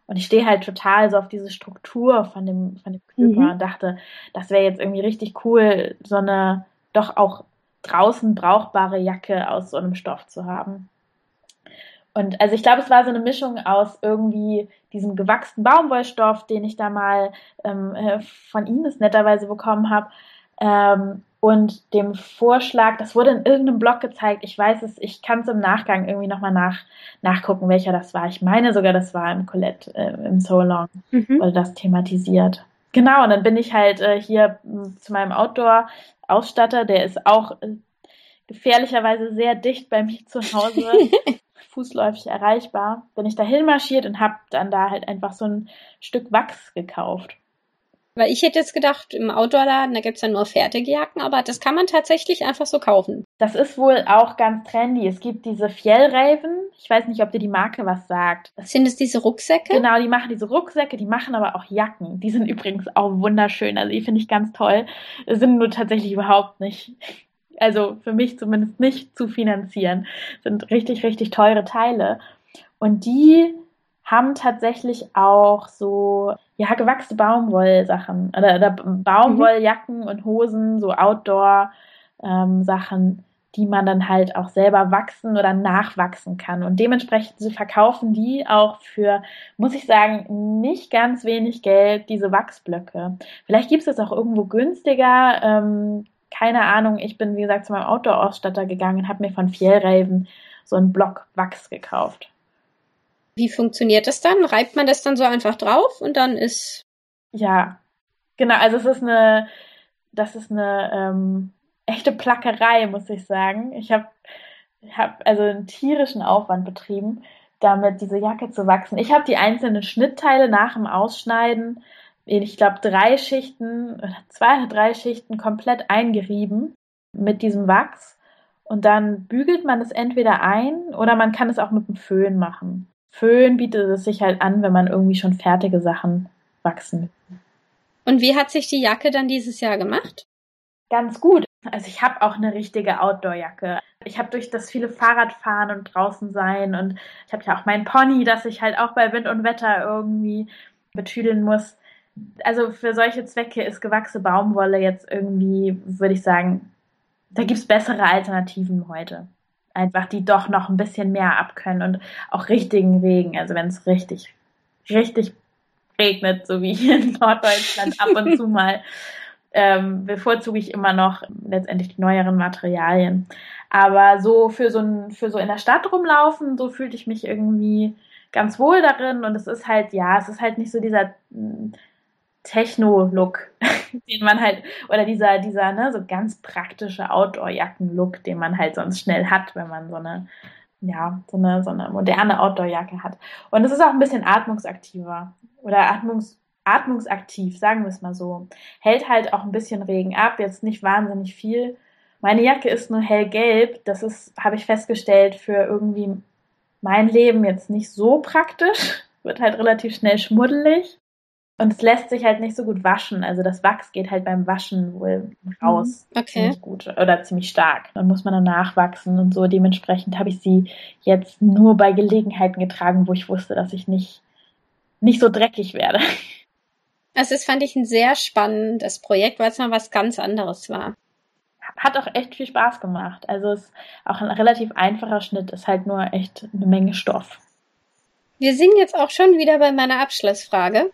Speaker 2: und ich stehe halt total so auf diese Struktur von dem, von dem Köper mhm. und dachte, das wäre jetzt irgendwie richtig cool, so eine doch auch draußen brauchbare Jacke aus so einem Stoff zu haben. Und also ich glaube, es war so eine Mischung aus irgendwie diesem gewachsenen Baumwollstoff, den ich da mal ähm, äh, von Ines netterweise bekommen habe, ähm, und dem Vorschlag, das wurde in irgendeinem Blog gezeigt, ich weiß es, ich kann es im Nachgang irgendwie nochmal nach, nachgucken, welcher das war. Ich meine sogar, das war im Colette, äh, im So Long, mhm. wurde das thematisiert. Genau, und dann bin ich halt äh, hier hm, zu meinem Outdoor-Ausstatter, der ist auch äh, gefährlicherweise sehr dicht bei mir zu Hause, *laughs* fußläufig erreichbar. Bin ich dahin marschiert und habe dann da halt einfach so ein Stück Wachs gekauft.
Speaker 1: Weil ich hätte jetzt gedacht, im Outdoor-Laden, da gibt's ja nur fertige Jacken, aber das kann man tatsächlich einfach so kaufen.
Speaker 2: Das ist wohl auch ganz trendy. Es gibt diese Fjellraven. Ich weiß nicht, ob dir die Marke was sagt.
Speaker 1: Sind es diese Rucksäcke?
Speaker 2: Genau, die machen diese Rucksäcke, die machen aber auch Jacken. Die sind übrigens auch wunderschön. Also die finde ich ganz toll. Sind nur tatsächlich überhaupt nicht also für mich zumindest nicht zu finanzieren. Sind richtig, richtig teure Teile. Und die haben tatsächlich auch so, ja, gewachsene Baumwollsachen oder, oder Baumwolljacken mhm. und Hosen, so Outdoor-Sachen, ähm, die man dann halt auch selber wachsen oder nachwachsen kann. Und dementsprechend verkaufen die auch für, muss ich sagen, nicht ganz wenig Geld, diese Wachsblöcke. Vielleicht gibt es das auch irgendwo günstiger. Ähm, keine Ahnung. Ich bin, wie gesagt, zu meinem Outdoor-Ausstatter gegangen und habe mir von Fjellraven so einen Block Wachs gekauft.
Speaker 1: Wie funktioniert das dann? Reibt man das dann so einfach drauf und dann ist.
Speaker 2: Ja, genau. Also es ist eine, das ist eine ähm, echte Plackerei, muss ich sagen. Ich habe hab also einen tierischen Aufwand betrieben, damit diese Jacke zu wachsen. Ich habe die einzelnen Schnittteile nach dem Ausschneiden, ich glaube, drei Schichten, zwei oder drei Schichten komplett eingerieben mit diesem Wachs. Und dann bügelt man es entweder ein oder man kann es auch mit dem Föhn machen. Föhn bietet es sich halt an, wenn man irgendwie schon fertige Sachen wachsen.
Speaker 1: Und wie hat sich die Jacke dann dieses Jahr gemacht?
Speaker 2: Ganz gut. Also ich habe auch eine richtige Outdoor-Jacke. Ich habe durch das viele Fahrradfahren und draußen sein und ich habe ja auch mein Pony, das ich halt auch bei Wind und Wetter irgendwie betüdeln muss. Also für solche Zwecke ist gewachsene Baumwolle jetzt irgendwie, würde ich sagen, da gibt es bessere Alternativen heute einfach die doch noch ein bisschen mehr abkönnen und auch richtigen Regen. Also wenn es richtig, richtig regnet, so wie hier in Norddeutschland ab und zu *laughs* mal, ähm, bevorzuge ich immer noch letztendlich die neueren Materialien. Aber so für so ein, für so in der Stadt rumlaufen, so fühlte ich mich irgendwie ganz wohl darin und es ist halt, ja, es ist halt nicht so dieser Techno-Look, *laughs* den man halt, oder dieser, dieser, ne, so ganz praktische Outdoor-Jacken-Look, den man halt sonst schnell hat, wenn man so eine, ja, so eine, so eine moderne Outdoor-Jacke hat. Und es ist auch ein bisschen atmungsaktiver oder atmungs, atmungsaktiv, sagen wir es mal so. Hält halt auch ein bisschen Regen ab, jetzt nicht wahnsinnig viel. Meine Jacke ist nur hellgelb, das ist, habe ich festgestellt, für irgendwie mein Leben jetzt nicht so praktisch. *laughs* Wird halt relativ schnell schmuddelig. Und es lässt sich halt nicht so gut waschen. Also das Wachs geht halt beim Waschen wohl raus.
Speaker 1: Mhm. Okay.
Speaker 2: Ziemlich gut oder ziemlich stark. Dann muss man dann nachwachsen und so. Dementsprechend habe ich sie jetzt nur bei Gelegenheiten getragen, wo ich wusste, dass ich nicht, nicht so dreckig werde.
Speaker 1: Also das fand ich ein sehr spannendes Projekt, weil es mal was ganz anderes war.
Speaker 2: Hat auch echt viel Spaß gemacht. Also es ist auch ein relativ einfacher Schnitt, ist halt nur echt eine Menge Stoff.
Speaker 1: Wir sind jetzt auch schon wieder bei meiner Abschlussfrage.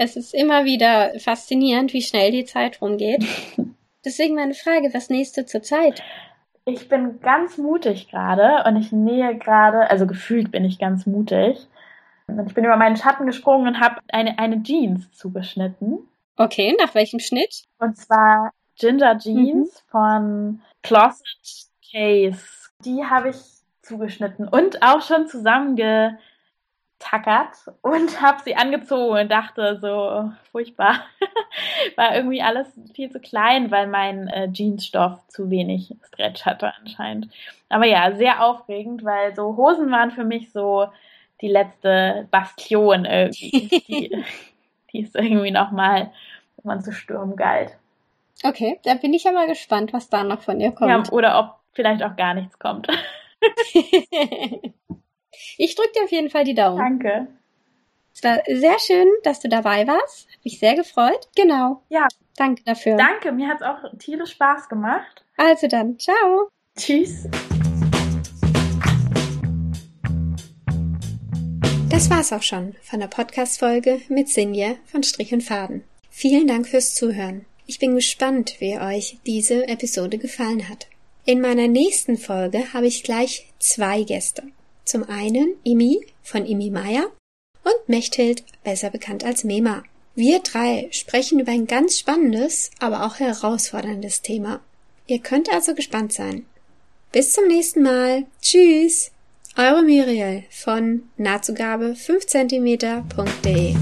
Speaker 1: Es ist immer wieder faszinierend, wie schnell die Zeit rumgeht. *laughs* Deswegen meine Frage, was nächste zur Zeit?
Speaker 2: Ich bin ganz mutig gerade und ich nähe gerade, also gefühlt bin ich ganz mutig. Ich bin über meinen Schatten gesprungen und habe eine, eine Jeans zugeschnitten.
Speaker 1: Okay, nach welchem Schnitt?
Speaker 2: Und zwar Ginger Jeans mhm. von Closet Case. Die habe ich zugeschnitten und auch schon zusammenge tackert und *laughs* habe sie angezogen und dachte so, furchtbar, *laughs* war irgendwie alles viel zu klein, weil mein äh, Jeansstoff zu wenig Stretch hatte anscheinend. Aber ja, sehr aufregend, weil so Hosen waren für mich so die letzte Bastion irgendwie. *laughs* die, die ist irgendwie nochmal, wenn man zu Sturm galt.
Speaker 1: Okay, da bin ich ja mal gespannt, was da noch von dir kommt. Ja,
Speaker 2: oder ob vielleicht auch gar nichts kommt.
Speaker 1: Ich drücke dir auf jeden Fall die Daumen.
Speaker 2: Danke.
Speaker 1: Es war sehr schön, dass du dabei warst. Habe mich sehr gefreut. Genau.
Speaker 2: Ja.
Speaker 1: Danke dafür.
Speaker 2: Danke, mir hat es auch tierisch Spaß gemacht.
Speaker 1: Also dann, ciao.
Speaker 2: Tschüss.
Speaker 1: Das war's auch schon von der Podcast-Folge mit Sinje von Strich und Faden. Vielen Dank fürs Zuhören.
Speaker 3: Ich bin gespannt, wie euch diese Episode gefallen hat. In meiner nächsten Folge habe ich gleich zwei Gäste. Zum einen Imi von Imi Meier und Mechthild, besser bekannt als Mema. Wir drei sprechen über ein ganz spannendes, aber auch herausforderndes Thema. Ihr könnt also gespannt sein. Bis zum nächsten Mal. Tschüss. Eure Muriel von nahtzugabe 5cm.de